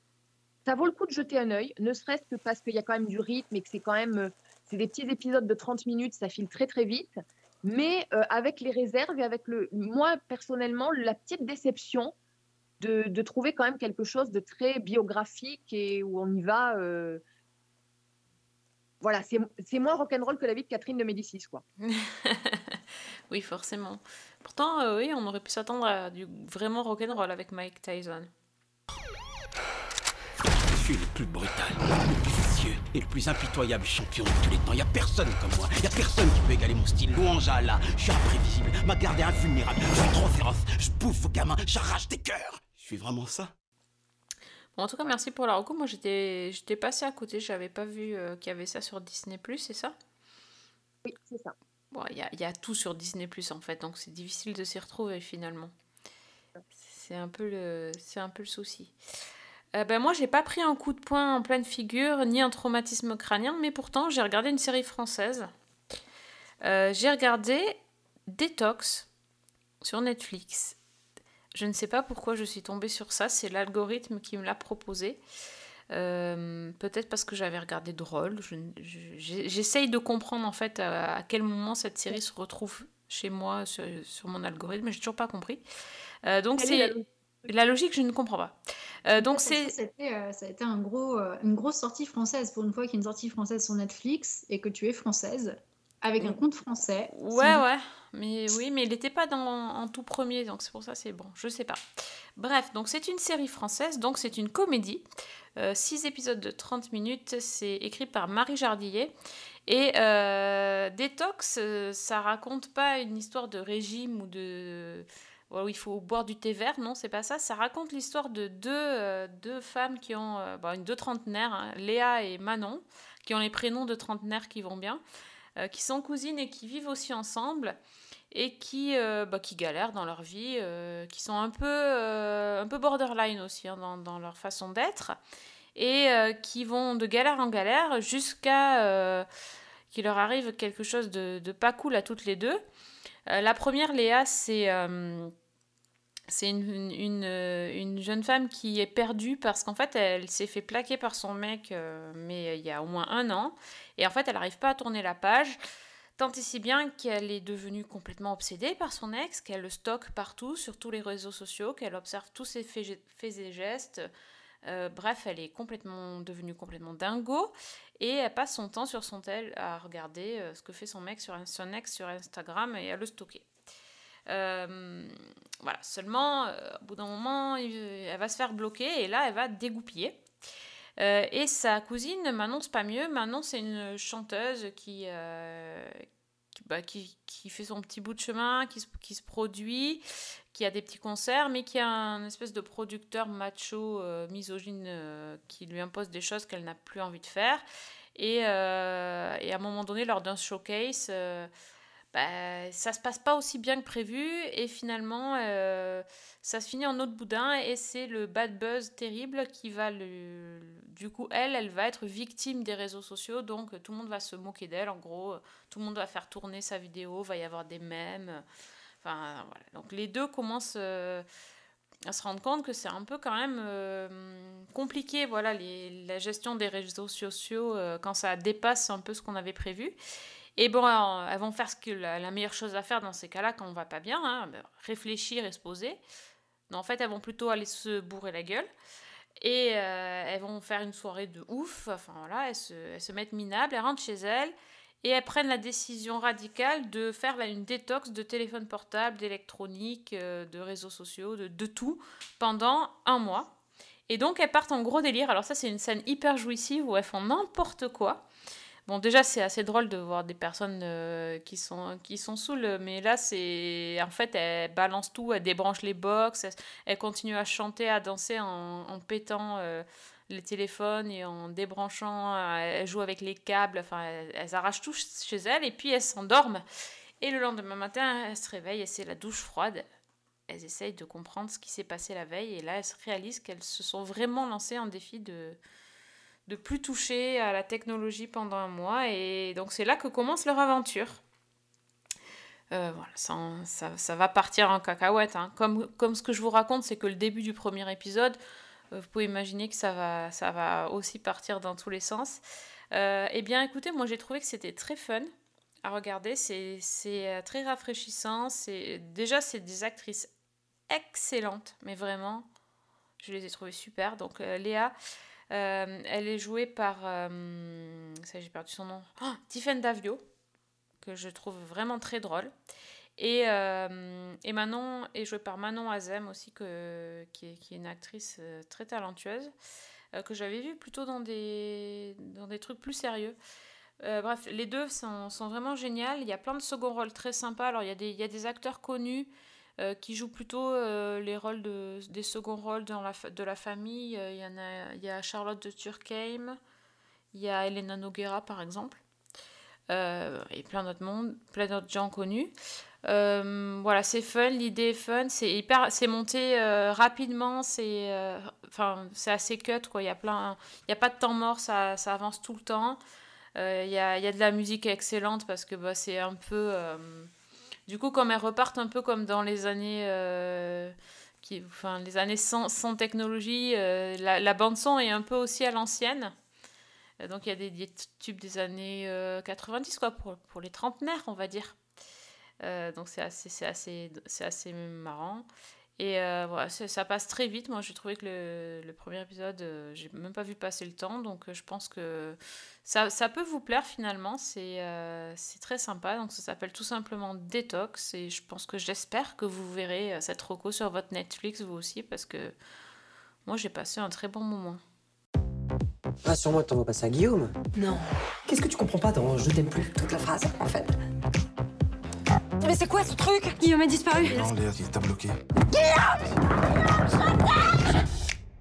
ça vaut le coup de jeter un œil, ne serait-ce que parce qu'il y a quand même du rythme et que c'est quand même euh, c'est des petits épisodes de 30 minutes, ça file très très vite, mais euh, avec les réserves et avec le moi personnellement la petite déception de, de trouver quand même quelque chose de très biographique et où on y va. Voilà, c'est moins rock'n'roll que la vie de Catherine de Médicis, quoi. oui, forcément. Pourtant, oui, on aurait pu s'attendre à du vraiment rock'n'roll avec Mike Tyson. Je suis le plus brutal, le plus vicieux et le plus impitoyable champion de tous les temps. Y a personne comme moi. Y a personne qui peut égaler mon style. Louange à Allah. Je suis imprévisible. Ma garde est invulnérable. Je suis trop féroce. Je bouffe vos gamins. J'arrache des cœurs. Je suis vraiment ça. Bon, en tout cas, merci pour la reco. Moi, j'étais j'étais passée à côté. J'avais pas vu euh, qu'il y avait ça sur Disney+, c'est ça? Oui, c'est ça. Bon, il y a, il y a tout sur Disney+, en fait, donc c'est difficile de s'y retrouver, finalement. C'est un peu le, c'est un peu le souci. Euh, ben, moi, j'ai pas pris un coup de poing en pleine figure, ni un traumatisme crânien, mais pourtant, j'ai regardé une série française. Euh, j'ai regardé Detox sur Netflix. Je ne sais pas pourquoi je suis tombée sur ça, c'est l'algorithme qui me l'a proposé. Euh, Peut-être parce que j'avais regardé Drôle. Je- je- j'ai- J'essaye de comprendre en fait à, à quel moment cette série se retrouve chez moi sur, sur mon algorithme, mais j'ai toujours pas compris. Euh, donc c'est la logique, je ne comprends pas. Euh, donc Ça, c'est ça, euh, ça a été un gros, euh, une grosse sortie française pour une fois qu'il y a une sortie française sur Netflix et que tu es française avec un compte français. Ouais, ouais. Mais oui, mais il n'était pas dans, en tout premier, donc c'est pour ça c'est bon. Je sais pas. Bref, donc c'est une série française, donc c'est une comédie. 6 épisodes de 30 minutes. C'est écrit par Marie Jardillet. Et Détox, ça raconte pas une histoire de régime ou de. Où il faut boire du thé vert. Non, c'est pas ça. Ça raconte l'histoire de deux, euh, femmes qui ont, euh, une deux trentenaires, hein, Léa et Manon, qui ont les prénoms de trentenaires qui vont bien, euh, qui sont cousines et qui vivent aussi ensemble et qui, bah, galèrent dans leur vie, qui sont un peu, un peu borderline aussi hein, dans, leur façon d'être, et qui vont de galère en galère jusqu'à qu'il leur arrive quelque chose de, de pas cool à toutes les deux. La première, Léa, c'est c'est une, euh, une jeune femme qui est perdue parce qu'en fait, elle s'est fait plaquer par son mec, euh, mais il y a au moins un an. Et en fait, elle n'arrive pas à tourner la page. Tant et si bien qu'elle est devenue complètement obsédée par son ex, qu'elle le stocke partout, sur tous les réseaux sociaux, qu'elle observe tous ses faits et gestes. Euh, bref, elle est complètement devenue complètement dingo et elle passe son temps sur son tel à regarder euh, ce que fait son mec sur son ex sur Instagram et à le stocker. Euh, voilà, seulement euh, au bout d'un moment, elle va se faire bloquer et là, elle va dégoupiller. Euh, et sa cousine Manon, c'est pas mieux. Manon, c'est une chanteuse qui, bah, qui, fait son petit bout de chemin, qui se, produit, qui a des petits concerts, mais qui a un espèce de producteur macho, misogyne, qui lui impose des choses qu'elle n'a plus envie de faire. Et, et à un moment donné, lors d'un showcase, bah, ça se passe pas aussi bien que prévu et finalement euh, ça se finit en autre boudin et c'est le bad buzz terrible qui va le du coup elle elle va être victime des réseaux sociaux. Donc tout le monde va se moquer d'elle. En gros tout le monde va faire tourner sa vidéo va y avoir des mèmes. Enfin voilà. Donc les deux commencent euh, à se rendre compte que c'est un peu quand même euh, compliqué voilà les, la gestion des réseaux sociaux quand ça dépasse un peu ce qu'on avait prévu et bon, elles vont faire ce que la, la meilleure chose à faire dans ces cas-là quand on va pas bien, hein, ben, réfléchir et se poser. Non, en fait, elles vont plutôt aller se bourrer la gueule. Et euh, elles vont faire une soirée de ouf. Enfin voilà, elles se, mettent minables, elles rentrent chez elles et elles prennent la décision radicale de faire là, une détox de téléphone portable, d'électronique, euh, de réseaux sociaux, de, de tout pendant un mois. Et donc elles partent en gros délire. Alors ça, c'est une scène hyper jouissive où elles font n'importe quoi. Bon, déjà, c'est assez drôle de voir des personnes euh, qui, sont, qui sont saoules, mais là, c'est. En fait, elles balancent tout, elles débranchent les box, elles, elles continuent à chanter, à danser en, pétant euh, les téléphones et en débranchant, euh, elles jouent avec les câbles, enfin, elles, elles arrachent tout chez elles et puis elles s'endorment. Et le lendemain matin, elles se réveillent et c'est la douche froide. Elles essayent de comprendre ce qui s'est passé la veille et là, elles se réalisent qu'elles se sont vraiment lancées en défi de de plus toucher à la technologie pendant un mois. Et donc c'est là que commence leur aventure. Euh, voilà, ça, va partir en cacahuète. Hein. Comme, ce que je vous raconte, c'est que le début du premier épisode, euh, vous pouvez imaginer que ça va, aussi partir dans tous les sens. Euh, eh bien, écoutez, moi j'ai trouvé que c'était très fun à regarder. C'est très rafraîchissant. Déjà, c'est des actrices excellentes, mais vraiment, je les ai trouvées super. Donc, Léa. Euh, elle est jouée par. Euh, ça, j'ai perdu son nom. Oh, Tiffen Davio, que je trouve vraiment très drôle. Et, euh, et Manon est jouée par Manon Azem aussi, qui, est, qui est une actrice euh, très talentueuse, euh, que j'avais vue plutôt dans des, dans des trucs plus sérieux. Bref, les deux sont, sont vraiment géniales. Il y a plein de second rôles très sympas. Alors, il y a des, il y a des acteurs connus. Euh, qui jouent plutôt euh, les rôles de, des seconds rôles dans la, de la famille. Euh, Il y, en a, y a Charlotte de Turckheim, il y a Elena Noguera par exemple, et plein d'autres monde, plein d'autres gens connus. Voilà, c'est fun, l'idée est fun, c'est hyper, c'est monté rapidement, c'est, enfin, c'est assez cut quoi. Il y a plein, il y a pas de temps mort, ça, ça avance tout le temps. Il y a, y a de la musique excellente parce que bah, c'est un peu du coup, comme elles repartent un peu comme dans les années, euh, les années sans, technologie, euh, la, bande-son est un peu aussi à l'ancienne. Euh, donc il y a des, tubes des années 90, quoi, pour, pour les trentenaires, on va dire. donc c'est assez, assez, c'est assez marrant. Et euh, voilà, ça passe très vite. Moi, j'ai trouvé que le, le premier épisode, euh, j'ai même pas vu passer le temps. Donc, euh, je pense que ça, ça peut vous plaire finalement. C'est euh, c'est très sympa. Donc, ça s'appelle tout simplement Detox. Et je pense que j'espère que vous verrez cette reco sur votre Netflix, vous aussi, parce que moi, j'ai passé un très bon moment. Rassure-moi, t'envoies pas ça à Guillaume? Non. Qu'est-ce que tu comprends pas dans Je t'aime plus Toute la phrase, en fait? Mais c'est quoi ce truc Guillaume a disparu. Non, Léa, il t'a bloqué.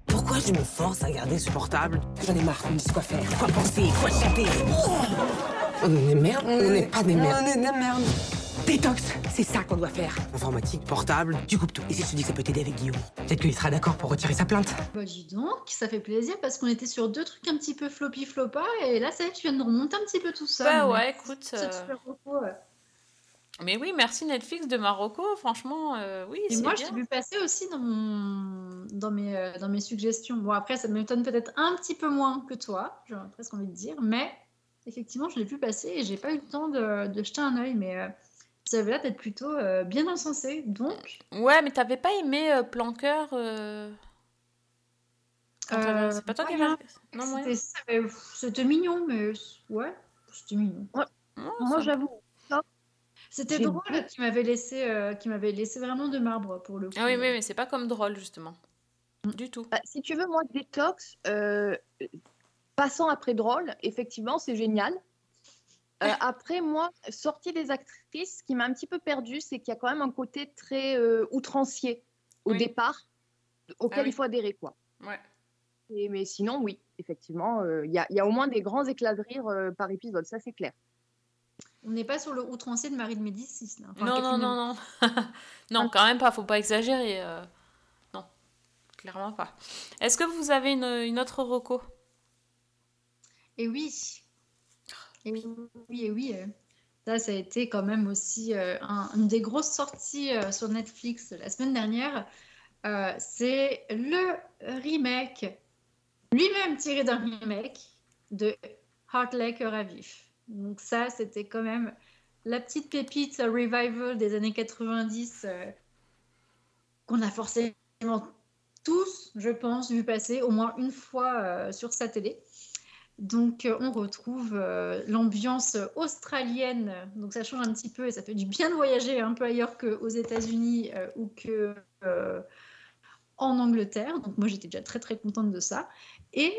Pourquoi je me force à garder ce portable J'en ai marre qu'on me dise quoi faire, quoi penser, quoi chanter. On est des merdes On n'est pas des merdes. On est des merdes. Détox, c'est ça qu'on doit faire. Informatique, portable, tu coupes tout. Et si je te dis que ça peut t'aider avec Guillaume Peut-être qu'il sera d'accord pour retirer sa plainte. Bah dis donc, ça fait plaisir parce qu'on était sur deux trucs un petit peu floppy floppa et là ça y est, tu viens de remonter un petit peu tout ça. Bah mais ouais, écoute. c'est euh, super beaucoup, ouais. Mais oui, merci Netflix de Marocco, franchement, euh, oui, Et moi, bien. je t'ai vu passer aussi dans, mon... dans, mes, euh, dans mes suggestions. Bon, après, ça m'étonne peut-être un petit peu moins que toi, j'aurais presque envie de dire, mais effectivement, je l'ai vu passer et j'ai pas eu le temps de, de jeter un œil, mais euh, ça avait l'air d'être plutôt euh, bien encensé. Donc, Ouais, mais t'avais pas aimé euh, Planqueur C'est pas toi qui c'était mignon, mais ouais, c'était mignon. Moi, j'avoue, C'était drôle qui m'avait laissé, euh, qui m'avait laissé vraiment de marbre pour le coup. Ah oui, oui, mais c'est pas comme drôle, justement. Du tout. Bah, si tu veux, moi, détox, euh, passant après drôle, effectivement, c'est génial. Euh, après, moi, sortie des actrices, ce qui m'a un petit peu perdu, c'est qu'il y a quand même un côté très euh, outrancier au Oui. départ, auquel Ah oui. il faut adhérer, quoi. Ouais. Et- mais sinon, oui, effectivement, euh, il y, a, il y a au moins des grands éclats de rire euh, par épisode, ça c'est clair. On n'est pas sur le outrancier de Marie de Médicis. Là. Enfin, non, non, non, non. non, quand même pas, faut pas exagérer. euh, Non, clairement pas. Est-ce que vous avez une, une autre reco? Et oui. Et oui, et oui. euh, Ça, ça a été quand même aussi euh, un- une des grosses sorties euh, sur Netflix la semaine dernière. Euh, c'est le remake, lui-même tiré d'un remake, de Heartley Cœur à vif. Donc ça, c'était quand même la petite pépite revival des années 90 euh, qu'on a forcément tous, je pense, vu passer au moins une fois euh, sur sa télé. Donc, euh, on retrouve l'ambiance australienne. Donc, ça change un petit peu et ça fait du bien de voyager un peu ailleurs qu'aux États-Unis ou que en Angleterre. Donc, moi, j'étais déjà très très contente de ça. Et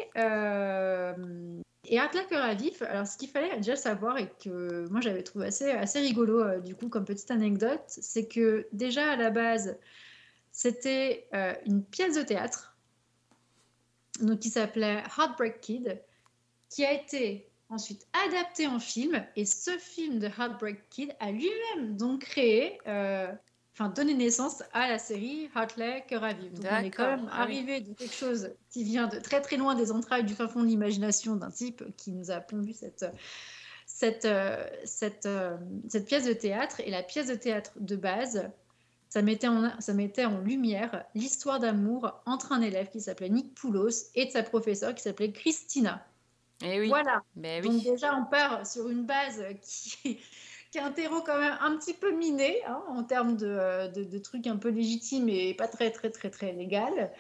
et à vif. Alors, ce qu'il fallait déjà savoir et que moi j'avais trouvé assez assez rigolo euh, du coup comme petite anecdote, c'est que déjà à la base, c'était euh, une pièce de théâtre donc qui s'appelait Heartbreak Kid, qui a été ensuite adapté en film. Et ce film de Heartbreak Kid a lui-même donc créé, euh, enfin donné naissance à la série Heartley Cœur à vivre. Donc on est quand même ah arrivé de quelque chose qui vient de très très loin des entrailles du fin fond de l'imagination d'un type qui nous a pondu cette cette, euh, cette, euh, cette pièce de théâtre. Et la pièce de théâtre de base, ça mettait en, ça mettait en lumière l'histoire d'amour entre un élève qui s'appelait Nick Poulos et de sa professeure qui s'appelait Christina. Eh oui. Voilà. Ben Donc oui. déjà, on part sur une base qui, qui est un terreau quand même un petit peu miné hein, en termes de, de- de trucs un peu légitimes et pas très très très très légal.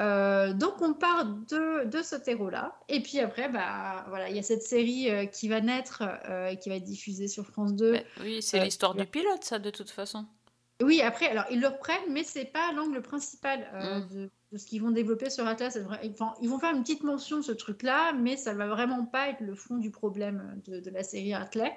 Euh, donc on part de, de ce terreau-là. Et puis après, bah, voilà, il y a cette série euh, qui va naître euh, et qui va être diffusée sur France 2. Ben oui, c'est l'histoire du pilote, ça, de toute façon. Oui, après, alors ils le reprennent, mais c'est pas l'angle principal Mm. de, de ce qu'ils vont développer sur Atlas. Enfin, ils vont faire une petite mention de ce truc-là, mais ça va vraiment pas être le fond du problème de, de la série Atlas.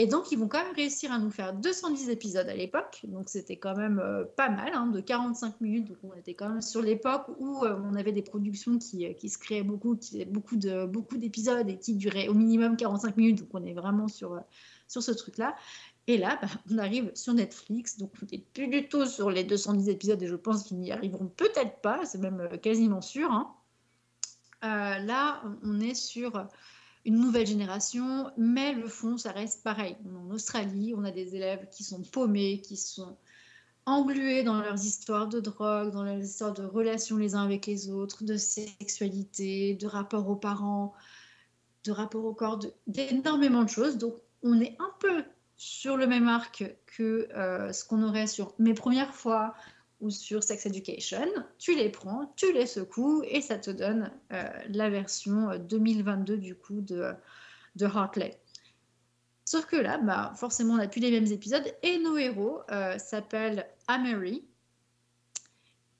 Et donc, ils vont quand même réussir à nous faire 210 épisodes à l'époque. Donc, c'était quand même euh, pas mal, hein, de 45 minutes. Donc, on était quand même sur l'époque où euh, on avait des productions qui, euh, qui se créaient beaucoup, qui beaucoup de beaucoup d'épisodes et qui duraient au minimum 45 minutes. Donc, on est vraiment sur, sur ce truc-là. Et là, bah, on arrive sur Netflix, donc on n'est plus du tout sur les 210 épisodes et je pense qu'ils n'y arriveront peut-être pas, c'est même quasiment sûr. hein. Là, on est sur une nouvelle génération, mais le fond, ça reste pareil. En Australie, on a des élèves qui sont paumés, qui sont englués dans leurs histoires de drogue, dans leurs histoires de relations les uns avec les autres, de sexualité, de rapport aux parents, de rapport au corps, d'énormément de choses. Donc, on est un peu sur le même arc que euh, ce qu'on aurait sur Mes premières fois ou sur Sex Education. Tu les prends, tu les secoues et ça te donne euh, la version euh, 2022 du coup de, de Hartley. Sauf que là, bah, forcément, on n'a plus les mêmes épisodes et nos héros euh, s'appellent Amory.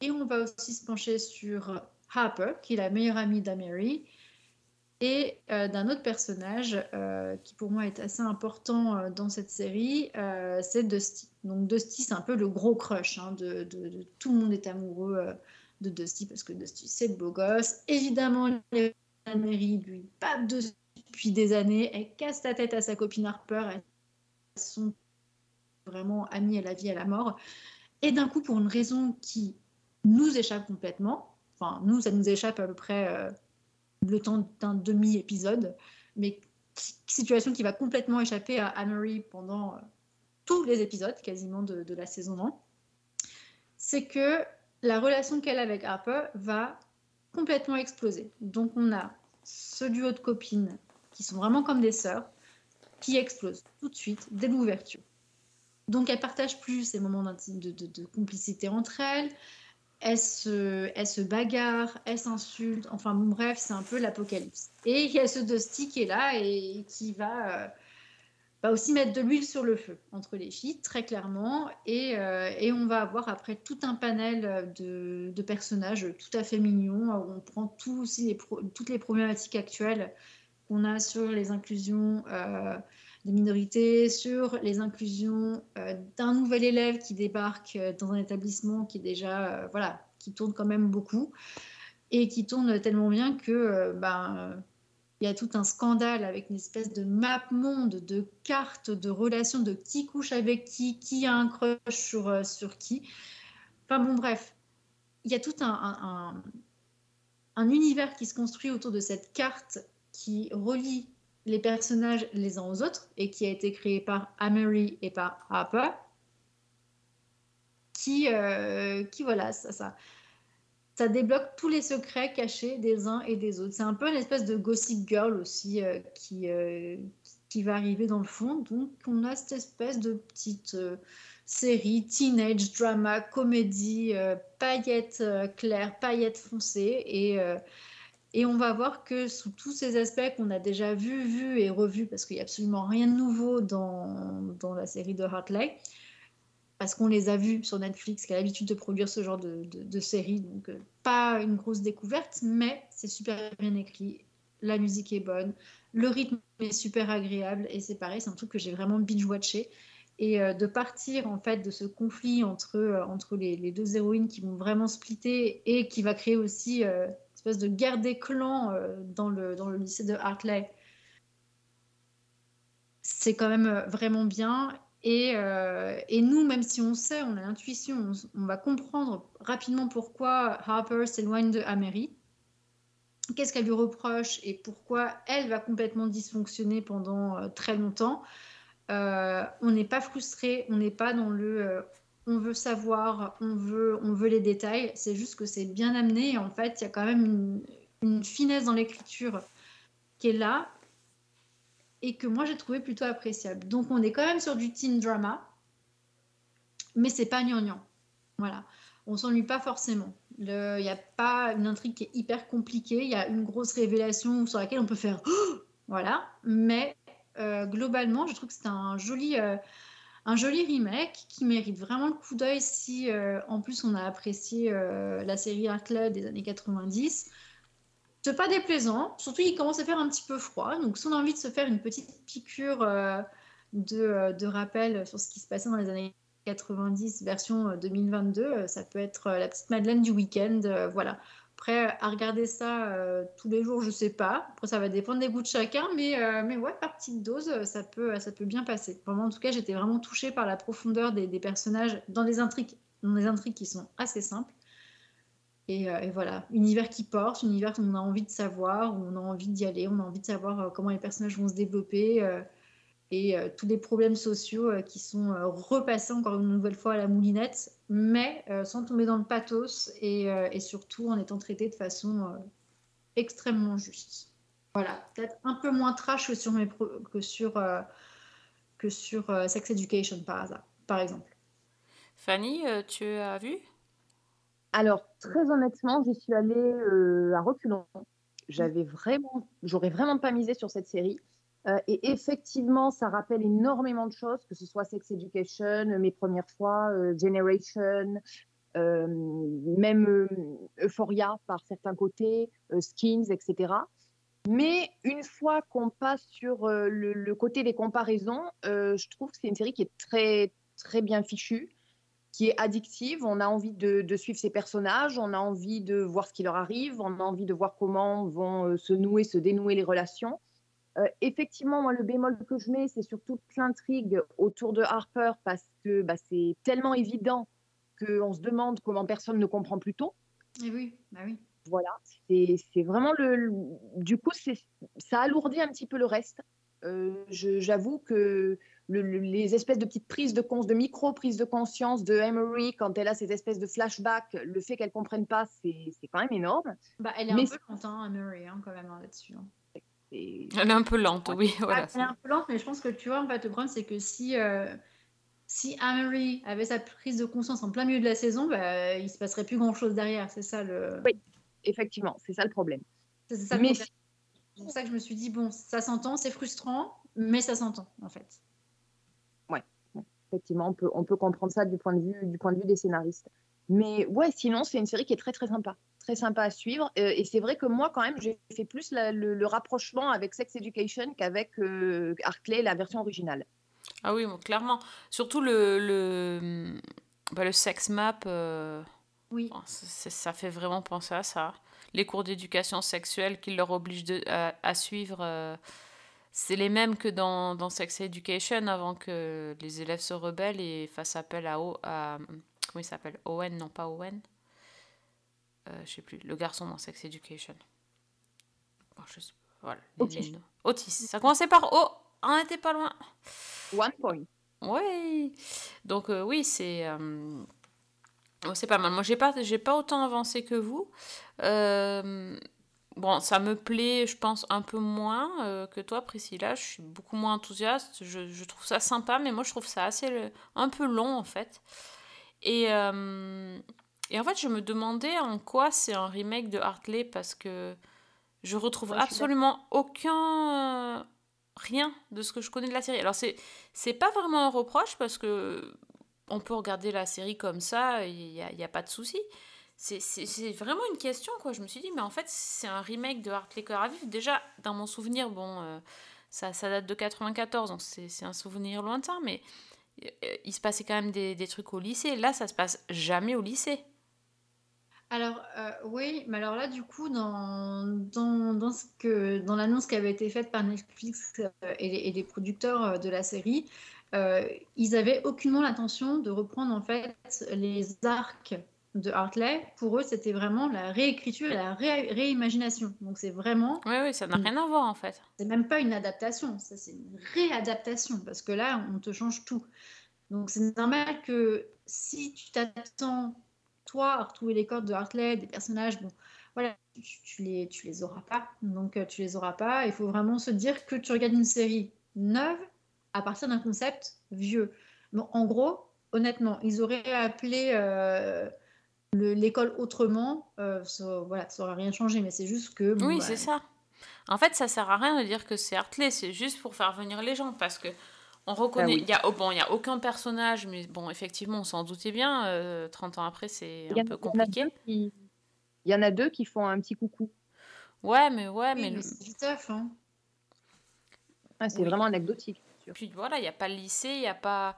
Et on va aussi se pencher sur Harper, qui est la meilleure amie d'Amory, et euh, d'un autre personnage euh, qui pour moi est assez important euh, dans cette série, c'est Dusty. Donc Dusty, c'est un peu le gros crush hein, de, tout le monde est amoureux de Dusty parce que Dusty c'est le beau gosse. Évidemment, les Mary lui pape dessus depuis des années, elle casse la tête à sa copine Harper, elles sont vraiment amies à la vie et à la mort. Et d'un coup, pour une raison qui nous échappe complètement, enfin nous, ça nous échappe à peu près le temps d'un demi-épisode, mais situation qui va complètement échapper à Amory pendant euh, tous les épisodes quasiment de, la saison 1, c'est que la relation qu'elle a avec Harper va complètement exploser. Donc on a ce duo de copines qui sont vraiment comme des sœurs, qui explosent tout de suite dès l'ouverture. Donc elles partagent plus ces moments de complicité entre elles, elles se, elles se bagarrent, elles s'insultent, enfin bref, c'est un peu l'apocalypse. Et il y a ce Dusty qui est là et qui va, euh, aussi mettre de l'huile sur le feu entre les filles, très clairement. Et, euh, on va avoir après tout un panel de, personnages tout à fait mignons, où on prend aussi les toutes les problématiques actuelles qu'on a sur les inclusions euh, des minorités, sur les inclusions euh, d'un nouvel élève qui débarque euh, dans un établissement qui est déjà, euh, voilà, qui tourne quand même beaucoup et qui tourne tellement bien que, ben, il y a tout un scandale avec une espèce de map monde, de cartes, de relations, de qui couche avec qui, qui a un crush sur, sur qui. Enfin bon, bref, il y a tout un- un univers qui se construit autour de cette carte qui relie les personnages les uns aux autres et qui a été créé par Amory et par Harper, qui, euh, qui voilà, ça, ça, débloque tous les secrets cachés des uns et des autres. C'est un peu une espèce de Gossip Girl aussi euh, qui, euh, qui va arriver dans le fond. Donc on a cette espèce de petite série teenage drama, comédie, paillettes claires, paillettes foncées et et on va voir que sous tous ces aspects qu'on a déjà vus, vus et revus, parce qu'il n'y a absolument rien de nouveau dans, dans la série de Hartley, parce qu'on les a vus sur Netflix, qui a l'habitude de produire ce genre de, de, série, donc euh, pas une grosse découverte, mais c'est super bien écrit, la musique est bonne, le rythme est super agréable, et c'est pareil, c'est un truc que j'ai vraiment binge-watché. Et euh, de partir en fait de ce conflit entre, euh, entre les, deux héroïnes qui vont vraiment splitter et qui va créer aussi espèce de guerre des clans euh, dans, le, dans le lycée de Hartley, c'est quand même euh, vraiment bien. Et, euh, et nous, même si on sait, on a l'intuition, on, va comprendre rapidement pourquoi Harper s'éloigne de Amery, qu'est-ce qu'elle lui reproche et pourquoi elle va complètement dysfonctionner pendant très longtemps. On n'est pas frustré, on n'est pas dans le on veut savoir, on veut, on veut les détails. C'est juste que c'est bien amené. En fait, il y a quand même une, finesse dans l'écriture qui est là et que moi j'ai trouvé plutôt appréciable. Donc on est quand même sur du teen drama, mais c'est pas gnangnan. Voilà, on s'ennuie pas forcément. Il n'y a pas une intrigue qui est hyper compliquée. Il y a une grosse révélation sur laquelle on peut faire voilà, mais euh, globalement, je trouve que c'est un joli, euh, un joli remake qui mérite vraiment le coup d'œil si euh, en plus on a apprécié euh, la série Hartley des années 90. C'est pas déplaisant, surtout il commence à faire un petit peu froid, donc si on a envie de se faire une petite piqûre euh, de, de rappel sur ce qui se passait dans les années 90 version euh, 2022, euh, ça peut être la petite Madeleine du week-end, voilà. Après, à regarder ça euh, tous les jours, je sais pas. Après, ça va dépendre des goûts de chacun, mais, euh, mais ouais, par petite dose, euh, ça peut, ça peut bien passer. Vraiment, en tout cas, j'étais vraiment touchée par la profondeur des, personnages dans des intrigues, dans des intrigues qui sont assez simples. Et, et voilà, univers qui porte, univers où on a envie de savoir, où on a envie d'y aller, on a envie de savoir comment les personnages vont se développer et euh, tous les problèmes sociaux euh, qui sont euh, repassés encore une nouvelle fois à la moulinette, mais euh, sans tomber dans le pathos et, euh, et surtout en étant traité de façon euh, extrêmement juste. Voilà, peut-être un peu moins trash que sur, mes pro- que sur, euh, que sur euh, Sex Education par hasard, par exemple. Fanny, euh, tu as vu? Alors, très honnêtement, j'y suis allée euh, à reculons. J'avais vraiment, j'aurais vraiment pas misé sur cette série. Euh, et effectivement, ça rappelle énormément de choses, que ce soit Sex Education, Mes Premières Fois, euh, Generation, euh, même euh, Euphoria par certains côtés, euh, Skins, etc. Mais une fois qu'on passe sur euh, le, côté des comparaisons, euh, je trouve que c'est une série qui est très, très bien fichue, qui est addictive. On a envie de, de suivre ces personnages, on a envie de voir ce qui leur arrive, on a envie de voir comment vont euh, se nouer, se dénouer les relations. Euh, effectivement, moi, le bémol que je mets, c'est surtout l'intrigue autour de Harper parce que bah, c'est tellement évident qu'on se demande comment personne ne comprend plus tôt. Et oui, bah oui. Voilà, c'est vraiment le. le- Du coup, ça alourdit un petit peu le reste. Euh, J'avoue que le- le- les espèces de petites prises de cons, de micro prises de conscience de Emery quand elle a ces espèces de flashbacks, le fait qu'elle comprenne pas, c'est quand même énorme. Bah, elle est Mais un peu lente, hein, Murray, hein, quand même, hein, là-dessus. hein. Elle est un peu lente, oui. Voilà. Elle est un peu lente, mais je pense que tu vois, en fait, le problème, c'est que si, euh, si Amory avait sa prise de conscience en plein milieu de la saison, bah, il se passerait plus grand-chose derrière. C'est ça le. Oui, effectivement, c'est ça le problème. C'est ça le Mais problème. C'est pour ça que je me suis dit, bon, ça s'entend, c'est frustrant, mais ça s'entend, en fait. Ouais. effectivement, on peut, on peut comprendre ça du point de vue, du point de vue des scénaristes. Mais ouais, sinon, c'est une série qui est très, très sympa. Très sympa à suivre. Euh, et c'est vrai que moi, quand même, j'ai fait plus la- le, le rapprochement avec Sex Education qu'avec euh, Hartley, la version originale. Ah oui, bon, clairement. Surtout le, le, bah, le sex map, euh, Oui. bon, ça fait vraiment penser à ça. Les cours d'éducation sexuelle qu'ils leur obligent de, à, à suivre, euh, c'est les mêmes que dans, dans Sex Education avant que les élèves se rebellent et fassent appel à, O- à comment il s'appelle? Owen, non pas Owen? Euh, je sais plus, le garçon dans Sex Education. Bon, je sais- voilà, Otis. Otis. Ça commençait par O, on n'était pas loin. One point. Oui. Donc euh, oui, c'est euh, oh, c'est pas mal. Moi, j'ai pas j'ai pas autant avancé que vous. Euh, bon, ça me plaît, je pense un peu moins que toi, Priscilla. Je suis beaucoup moins enthousiaste. Je, je trouve ça sympa, mais moi, je trouve ça assez un peu long en fait. Et et en fait, je me demandais en quoi c'est un remake de Hartley parce que je retrouve Ouais, je suis absolument aucun euh, rien de ce que je connais de la série. Alors c'est c'est pas vraiment un reproche parce que on peut regarder la série comme ça, il n'y a, y a pas de souci. C'est- C'est c'est vraiment une question, quoi. Je me suis dit, mais en fait, c'est un remake de Hartley Cœur à vif. Déjà, dans mon souvenir, bon, euh, ça, ça date de 94, donc c'est c'est un souvenir lointain, mais euh, il se passait quand même des, des trucs au lycée. Là, ça se passe jamais au lycée. Alors, euh, oui, mais alors là, du coup, dans, dans, dans, ce que, dans l'annonce qui avait été faite par Netflix euh, et, les, et les producteurs euh, de la série, ils avaient aucunement l'intention de reprendre en fait les arcs de Hartley. Pour eux, c'était vraiment la réécriture et la ré- réimagination. Donc, c'est vraiment. Oui, oui, ça n'a rien à voir en fait. C'est même pas une adaptation, ça c'est une réadaptation parce que là, on te change tout. Donc c'est normal que si tu t'attends, toi, à retrouver les codes de Hartley, des personnages, bon, voilà, tu, tu les, tu les auras pas. Donc euh, tu les auras pas. Il faut vraiment se dire que tu regardes une série neuve à partir d'un concept vieux. Bon, en gros, honnêtement, ils auraient appelé euh, le- l'école autrement, euh, ça, voilà, ça aurait rien changé, mais c'est juste que. bon, Oui, bah, c'est ça. En fait, ça sert à rien de dire que c'est Hartley, c'est juste pour faire venir les gens parce que on reconnaît, Ah oui. il y a oh, bon, il y a aucun personnage, mais bon, effectivement, on s'en doutait bien. euh, 30 ans après, c'est un peu compliqué. Il y en a deux qui font un petit coucou. Ouais, mais ouais, oui, mais, mais le- c'est taf, hein. Ah, c'est Oui. vraiment anecdotique. puis voilà, il y a pas le lycée, il y a pas.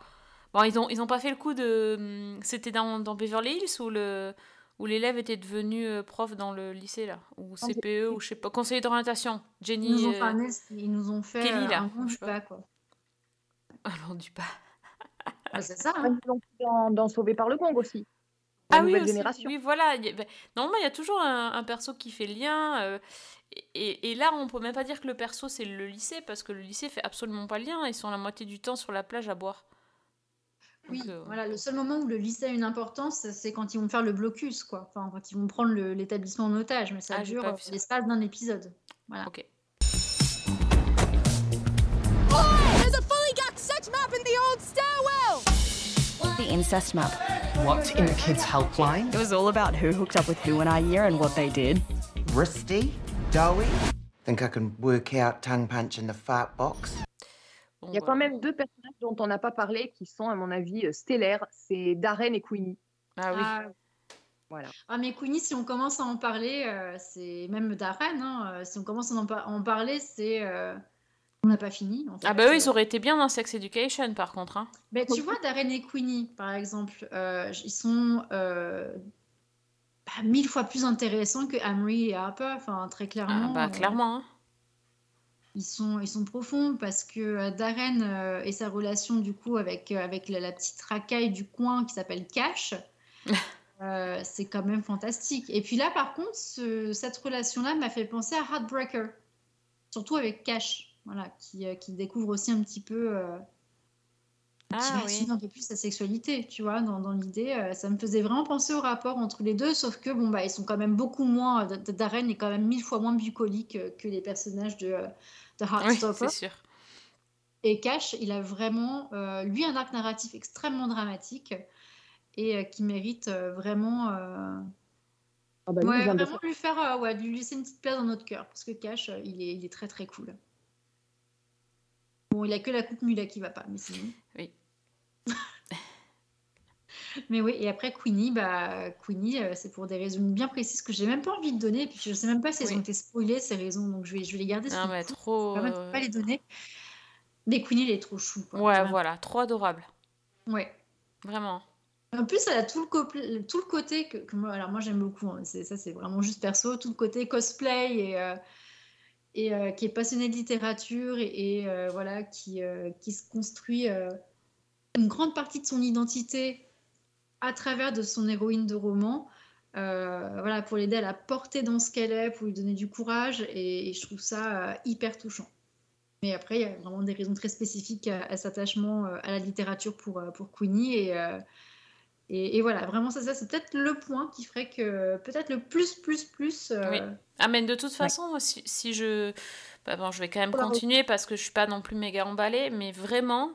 Bon, ils ont ils ont pas fait le coup de. hum, C'était dans, dans Beverly Hills où le où l'élève était devenu euh, prof dans le lycée là, ou Non, CPE ou je sais pas, conseiller d'orientation. Ils Jenny. nous ont fait euh, ils nous ont fait Kelly, euh, là, un bon je sais pas, quoi. Alors du pas. Ouais, c'est ça, Ah, hein. Dans, dans Sauvé par le Gong aussi. Ah oui, nouvelle aussi. génération. Oui, voilà. ben, normalement, il y a toujours un, un perso qui fait lien. euh, et, là, on peut même pas dire que le perso, c'est le lycée, parce que le lycée fait absolument pas lien. Ils sont la moitié du temps sur la plage à boire. Oui, Donc, euh, voilà, le seul moment où le lycée a une importance, c'est quand ils vont faire le blocus, quoi. Enfin, quand ils vont prendre l'établissement en otage, mais ça Ah, dure l'espace d'un épisode. Voilà. Ok. Sex map in the old stairwell! The incest map. What, in the kids' helpline? It was all about who hooked up with who in our year and what they did. Rusty? Doughy? Think I can work out tongue punch in the fart box? Il y a quand même deux personnages dont on n'a pas parlé qui sont, à mon avis, euh, stellaires. C'est Darren et Queenie. Ah oui. Ah, Voilà. Ah, mais Queenie, si on commence à en parler, euh, c'est même Darren, hein, euh, si on commence à en, par- en parler, c'est. euh, On n'a pas fini. En fait. Ah bah oui, ils auraient été bien dans Sex Education par contre. Hein. Tu vois, Darren et Queenie, par exemple, euh, ils sont euh, bah, mille fois plus intéressants que Amory et Harper, enfin, très clairement. Ah bah euh, clairement. hein. ils, sont, ils sont profonds parce que Darren euh, et sa relation, du coup, avec, avec la, la petite racaille du coin qui s'appelle Cash, c'est quand même fantastique. Et puis là, par contre, ce- cette relation-là m'a fait penser à Heartbreaker, surtout avec Cash, voilà, qui, euh, qui découvre aussi un petit peu. euh, qui Ah oui. un peu plus sa sexualité, tu vois, dans, dans l'idée. euh, ça me faisait vraiment penser au rapport entre les deux, sauf que, bon, bah, ils sont quand même beaucoup moins. D- Darren est quand même mille fois moins bucolique euh, que les personnages de, euh, de Heartstopper. sûr. Et Cash, il a vraiment, euh, lui, un arc narratif extrêmement dramatique et euh, qui mérite euh, vraiment, euh, Ah bah, lui, il ouais, vraiment lui faire, euh, ouais, lui laisser une petite place dans notre cœur, parce que Cash, euh, il est, il est très très cool. Bon, il a que la coupe mulet qui va pas, mais sinon. Oui. Mais oui, et après Queenie, bah, Queenie, euh, c'est pour des raisons bien précises que j'ai même pas envie de donner, et puis je sais même pas si elles Oui. ont été spoilées ces raisons, donc je vais, je vais les garder Non mais trop. Je vais pas les donner. Mais Queenie, elle est trop chou. quoi. Ouais, voilà, trop adorable. Ouais. Vraiment. En plus, elle a tout le, co- tout le côté que, que moi, alors moi j'aime beaucoup. hein, ça, c'est vraiment juste perso, tout le côté cosplay et, euh, et euh, qui est passionné de littérature et, euh, voilà qui, euh, qui se construit une grande partie de son identité à travers de son héroïne de roman. voilà, pour l'aider à la porter dans ce qu'elle est, pour lui donner du courage, et, je trouve ça hyper touchant. Mais après, il y a vraiment des raisons très spécifiques à, à cet attachement à la littérature pour, pour Queenie, et, et voilà, vraiment, ça, ça c'est peut-être le point qui ferait que peut-être le plus, plus, plus. euh, Oui. Ah, mais de toute façon, si, si je. Bah bon, je vais quand même continuer parce que je suis pas non plus méga emballée, mais vraiment,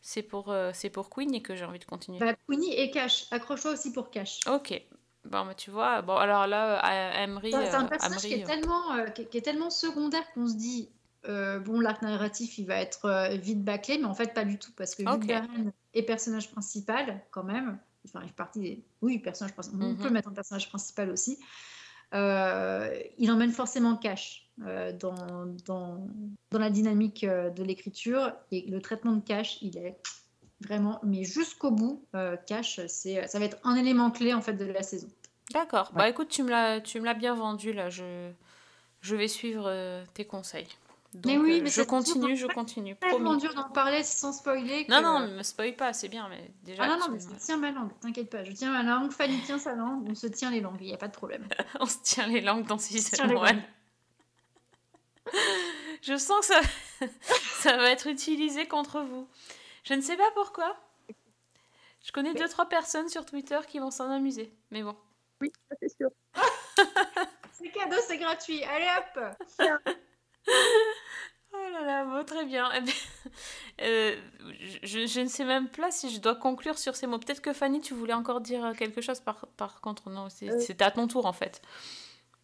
c'est pour, euh, c'est pour Queenie que j'ai envie de continuer. bah, Queenie et Cash. Accroche-toi aussi pour Cash. Ok. Bon, bah, tu vois, bon, alors là, euh, Emery. C'est un euh, personnage qui est, tellement, euh, qui, est tellement secondaire qu'on se dit, bon, l'arc narratif, il va être vite bâclé, mais en fait, pas du tout, parce que vu Ok. que Darren est personnage principal, quand même, enfin, il fait partie des... Oui, personnage principal, on Mhm. peut le mettre en personnage principal aussi, euh, il emmène forcément Cash euh, dans, dans, dans la dynamique euh, de l'écriture, et le traitement de Cash, il est vraiment, mais jusqu'au bout, euh, Cash, c'est, ça va être un élément clé, en fait, de la saison. D'accord. Bah écoute, tu me l'as, tu me l'as bien vendu là. Je, je vais suivre euh, tes conseils. Donc, Mais oui, euh, mais je c'est continue, je continue. tellement Promis. dur d'en parler sans spoiler. Non, que- non, me spoil pas, c'est bien, mais déjà. Ah non, non, mais je tiens ma langue, t'inquiète pas. Je tiens ma langue, Fanny tient sa langue, on se tient les langues, il n'y a pas de problème. On se tient les langues dans Season les 1. langues. Je sens que ça, ça va être utilisé contre vous. Je ne sais pas pourquoi. Je connais deux, trois personnes sur Twitter qui vont s'en amuser. Mais bon. Oui, ça, c'est sûr. C'est cadeau, c'est gratuit, allez hop Oh là là, bon, très bien. Eh bien, euh, je, je ne sais même pas si je dois conclure sur ces mots. Peut-être que Fanny, tu voulais encore dire quelque chose par, par contre. Non, c'est- Euh. c'était à ton tour en fait.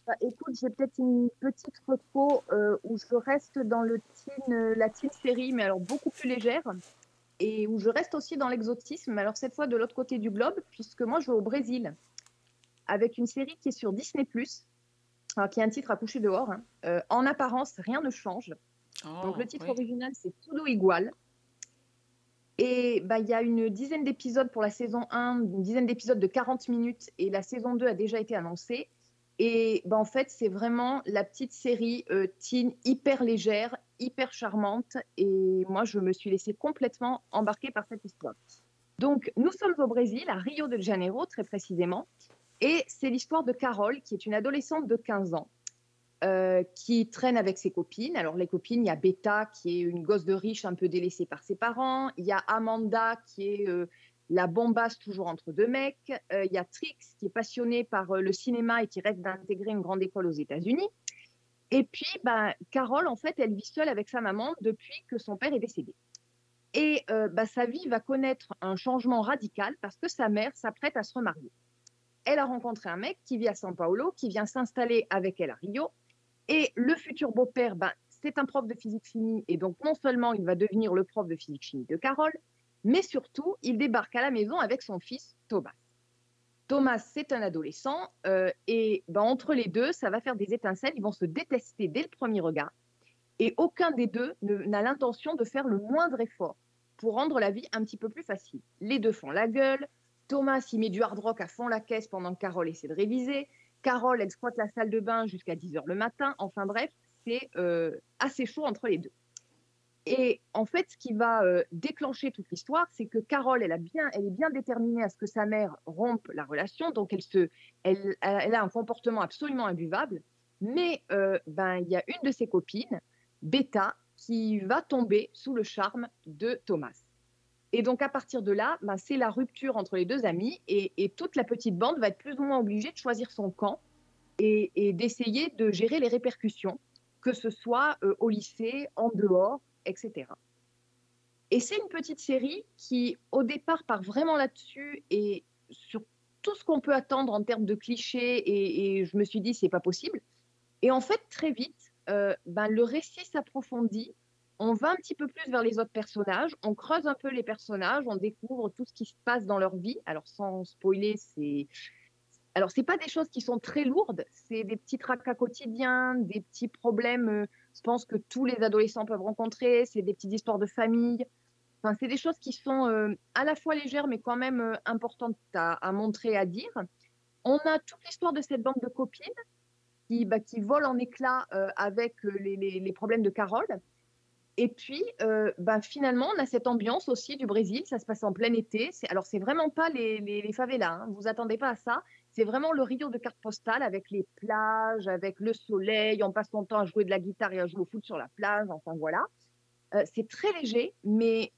Bah, écoute, j'ai peut-être une petite euh, où je reste dans le teen, euh, la teen série, mais alors beaucoup plus légère, et où je reste aussi dans l'exotisme, alors cette fois de l'autre côté du globe, puisque moi je vais au Brésil, avec une série qui est sur Disney+, qui a un titre à coucher dehors. hein. Euh, en apparence, rien ne change. Donc le titre oui. original, c'est Tudo Igual. Et bah, il y a une dizaine d'épisodes pour la saison 1, une dizaine d'épisodes de 40 minutes, et la saison 2 a déjà été annoncée. Et bah, en fait, c'est vraiment la petite série euh, teen hyper légère, hyper charmante. Et moi, je me suis laissée complètement embarquer par cette histoire. Donc, nous sommes au Brésil, à Rio de Janeiro, très précisément. Et c'est l'histoire de Carole, qui est une adolescente de 15 ans, euh, qui traîne avec ses copines. Alors, les copines, il y a Beta, qui est une gosse de riche un peu délaissée par ses parents. Il y a Amanda, qui est euh, la bombasse toujours entre deux mecs. Euh, il y a Trix, qui est passionnée par le cinéma et qui rêve d'intégrer une grande école aux États-Unis. Et puis, bah, Carole, en fait, elle vit seule avec sa maman depuis que son père est décédé. Et bah, sa vie va connaître un changement radical parce que sa mère s'apprête à se remarier. Elle a rencontré un mec qui vit à São Paulo, qui vient s'installer avec elle à Rio. Et le futur beau-père, ben, c'est un prof de physique-chimie. Et donc, non seulement il va devenir le prof de physique-chimie de Carole, mais surtout, il débarque à la maison avec son fils Thomas. Thomas, c'est un adolescent, euh, et ben, entre les deux, ça va faire des étincelles. Ils vont se détester dès le premier regard, et aucun des deux n'a l'intention de faire le moindre effort pour rendre la vie un petit peu plus facile. Les deux font la gueule. Thomas, il met du hard rock à fond la caisse pendant que Carole essaie de réviser. Carole, elle squatte la salle de bain jusqu'à 10h le matin. Enfin bref, c'est euh, assez chaud entre les deux. Et en fait, ce qui va euh, déclencher toute l'histoire, c'est que Carole, elle, est bien déterminée à ce que sa mère rompe la relation, donc elle a un comportement absolument imbuvable. Mais euh, ben, il y a une de ses copines, Beta, qui va tomber sous le charme de Thomas. Et donc à partir de là, ben, c'est la rupture entre les deux amis, et, toute la petite bande va être plus ou moins obligée de choisir son camp et, d'essayer de gérer les répercussions, que ce soit euh, au lycée, en dehors, etc. Et c'est une petite série qui, au départ, part vraiment là-dessus et sur tout ce qu'on peut attendre en termes de clichés. Et, je me suis dit, c'est pas possible. Et en fait, très vite, euh, ben, le récit s'approfondit. On va un petit peu plus vers les autres personnages. On creuse un peu les personnages. On découvre tout ce qui se passe dans leur vie. Alors, sans spoiler, c'est. Alors, c'est pas des choses qui sont très lourdes. C'est des petits tracas quotidiens, des petits problèmes. euh, je pense que tous les adolescents peuvent rencontrer. C'est des petites histoires de famille. Enfin, c'est des choses qui sont euh, à la fois légères, mais quand même euh, importantes à, montrer, à dire. On a toute l'histoire de cette bande de copines qui, bah, qui volent en éclats avec les, les- les problèmes de Carole. Et puis, euh, bah, finalement, on a cette ambiance aussi du Brésil. Ça se passe en plein été. Alors, c'est vraiment pas les, les, les favelas. Hein. Vous attendez pas à ça. C'est vraiment le Rio de carte postale avec les plages, avec le soleil. On passe son temps à jouer de la guitare et à jouer au foot sur la plage. Enfin, voilà. Euh, c'est très léger, mais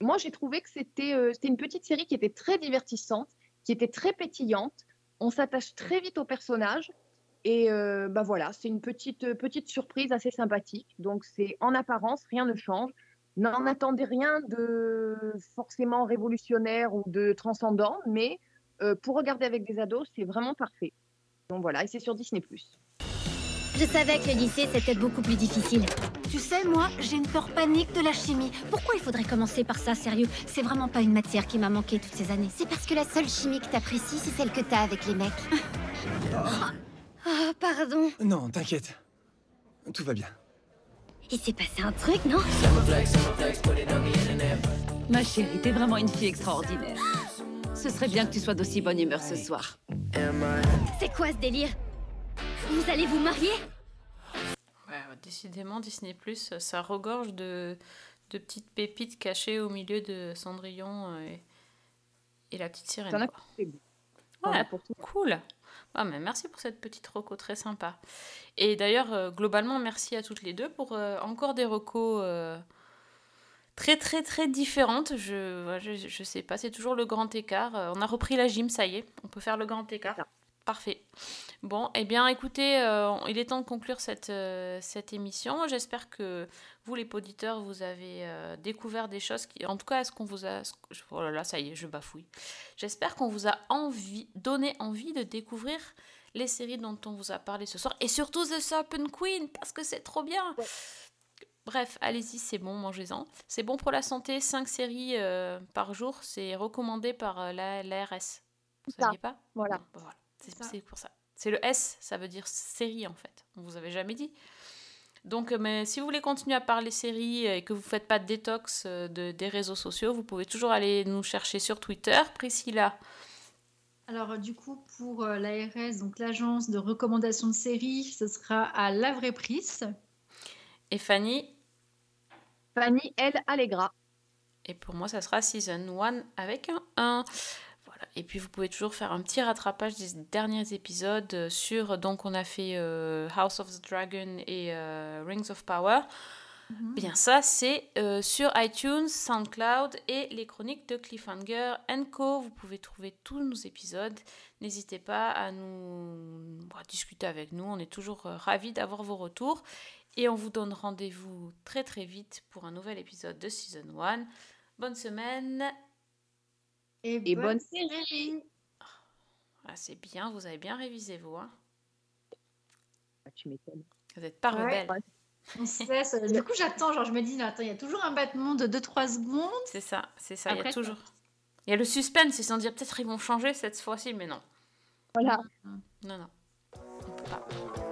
moi, j'ai trouvé que c'était euh, c'était une petite série qui était très divertissante, qui était très pétillante. On s'attache très vite aux personnages. Et euh, bah voilà, c'est une petite, euh, petite surprise assez sympathique. Donc, c'est en apparence, rien ne change. N'en attendez rien de forcément révolutionnaire ou de transcendant, mais euh, pour regarder avec des ados, c'est vraiment parfait. Donc voilà, et c'est sur Disney. Je savais que le lycée c'était beaucoup plus difficile. Tu sais, moi, j'ai une peur panique de la chimie. Pourquoi il faudrait commencer par ça, sérieux? C'est vraiment pas une matière qui m'a manqué toutes ces années. C'est parce que la seule chimie que t'apprécies, c'est celle que t'as avec les mecs. Ah, pardon. Non, t'inquiète. Tout va bien. Il s'est passé un truc, non? Ma chérie, t'es vraiment une fille extraordinaire. Ce serait bien que tu sois d'aussi bonne humeur ce soir. C'est quoi ce délire? Vous allez vous marier? Ouais, décidément, Disney Plus, ça regorge de, de petites pépites cachées au milieu de Cendrillon euh, et, et la petite sirène. T'en as Ouais, pour tout. cool. Ah, merci pour cette petite reco très sympa. Et d'ailleurs, euh, globalement, merci à toutes les deux pour euh, encore des recos euh, très très très différentes. Je, je, je sais pas, c'est toujours le grand écart. On a repris la gym, ça y est, on peut faire le grand écart. Parfait. Bon, eh bien, écoutez, euh, il est temps de conclure cette, euh, cette émission. J'espère que vous, les auditeurs, vous avez euh, découvert des choses qui, en tout cas, est-ce qu'on vous a, oh là là, ça y est, je bafouille. J'espère qu'on vous a envie, donné envie de découvrir les séries dont on vous a parlé ce soir et surtout The Serpent Queen parce que c'est trop bien. Bref, allez-y, c'est bon, mangez-en. C'est bon pour la santé, 5 séries par jour, c'est recommandé par euh, la, l'ARS. Vous Ça, saviez pas? Voilà. Bon, voilà, c'est pour ça. C'est le S, ça veut dire série en fait. On vous avait jamais dit. Donc, euh, mais si vous voulez continuer à parler séries et que vous ne faites pas de détox euh, de, des réseaux sociaux, vous pouvez toujours aller nous chercher sur Twitter. Priscilla, Alors, euh, du coup, pour euh, l'ARS, donc l'agence de recommandation de séries, ce sera à La Vraie Prise. et Fanny? Fanny L. Allegra. Et pour moi, ça sera Season 1 avec un 1. Et puis, vous pouvez toujours faire un petit rattrapage des derniers épisodes euh, sur. Donc, on a fait euh, House of the Dragon et euh, Rings of Power. Bien, ça, c'est euh, sur iTunes, SoundCloud et les chroniques de Cliffhanger Co. Vous pouvez trouver tous nos épisodes. N'hésitez pas à nous à discuter avec nous. On est toujours ravis d'avoir vos retours. Et on vous donne rendez-vous très très vite pour un nouvel épisode de Season 1. Bonne semaine. Et, bonne série. Ah, c'est bien, vous avez bien révisé vous. Hein. Ah, tu m'étonnes. Vous n'êtes pas Ouais. rebelle. On. Du coup, j'attends. Genre, je me dis, attends, il y a toujours un battement de 2-3 secondes. C'est ça, c'est ça. Il y a toujours. Il y a le suspense, ils se sont dit peut-être ils vont changer cette fois-ci, mais non. Voilà. Non, non. On peut pas.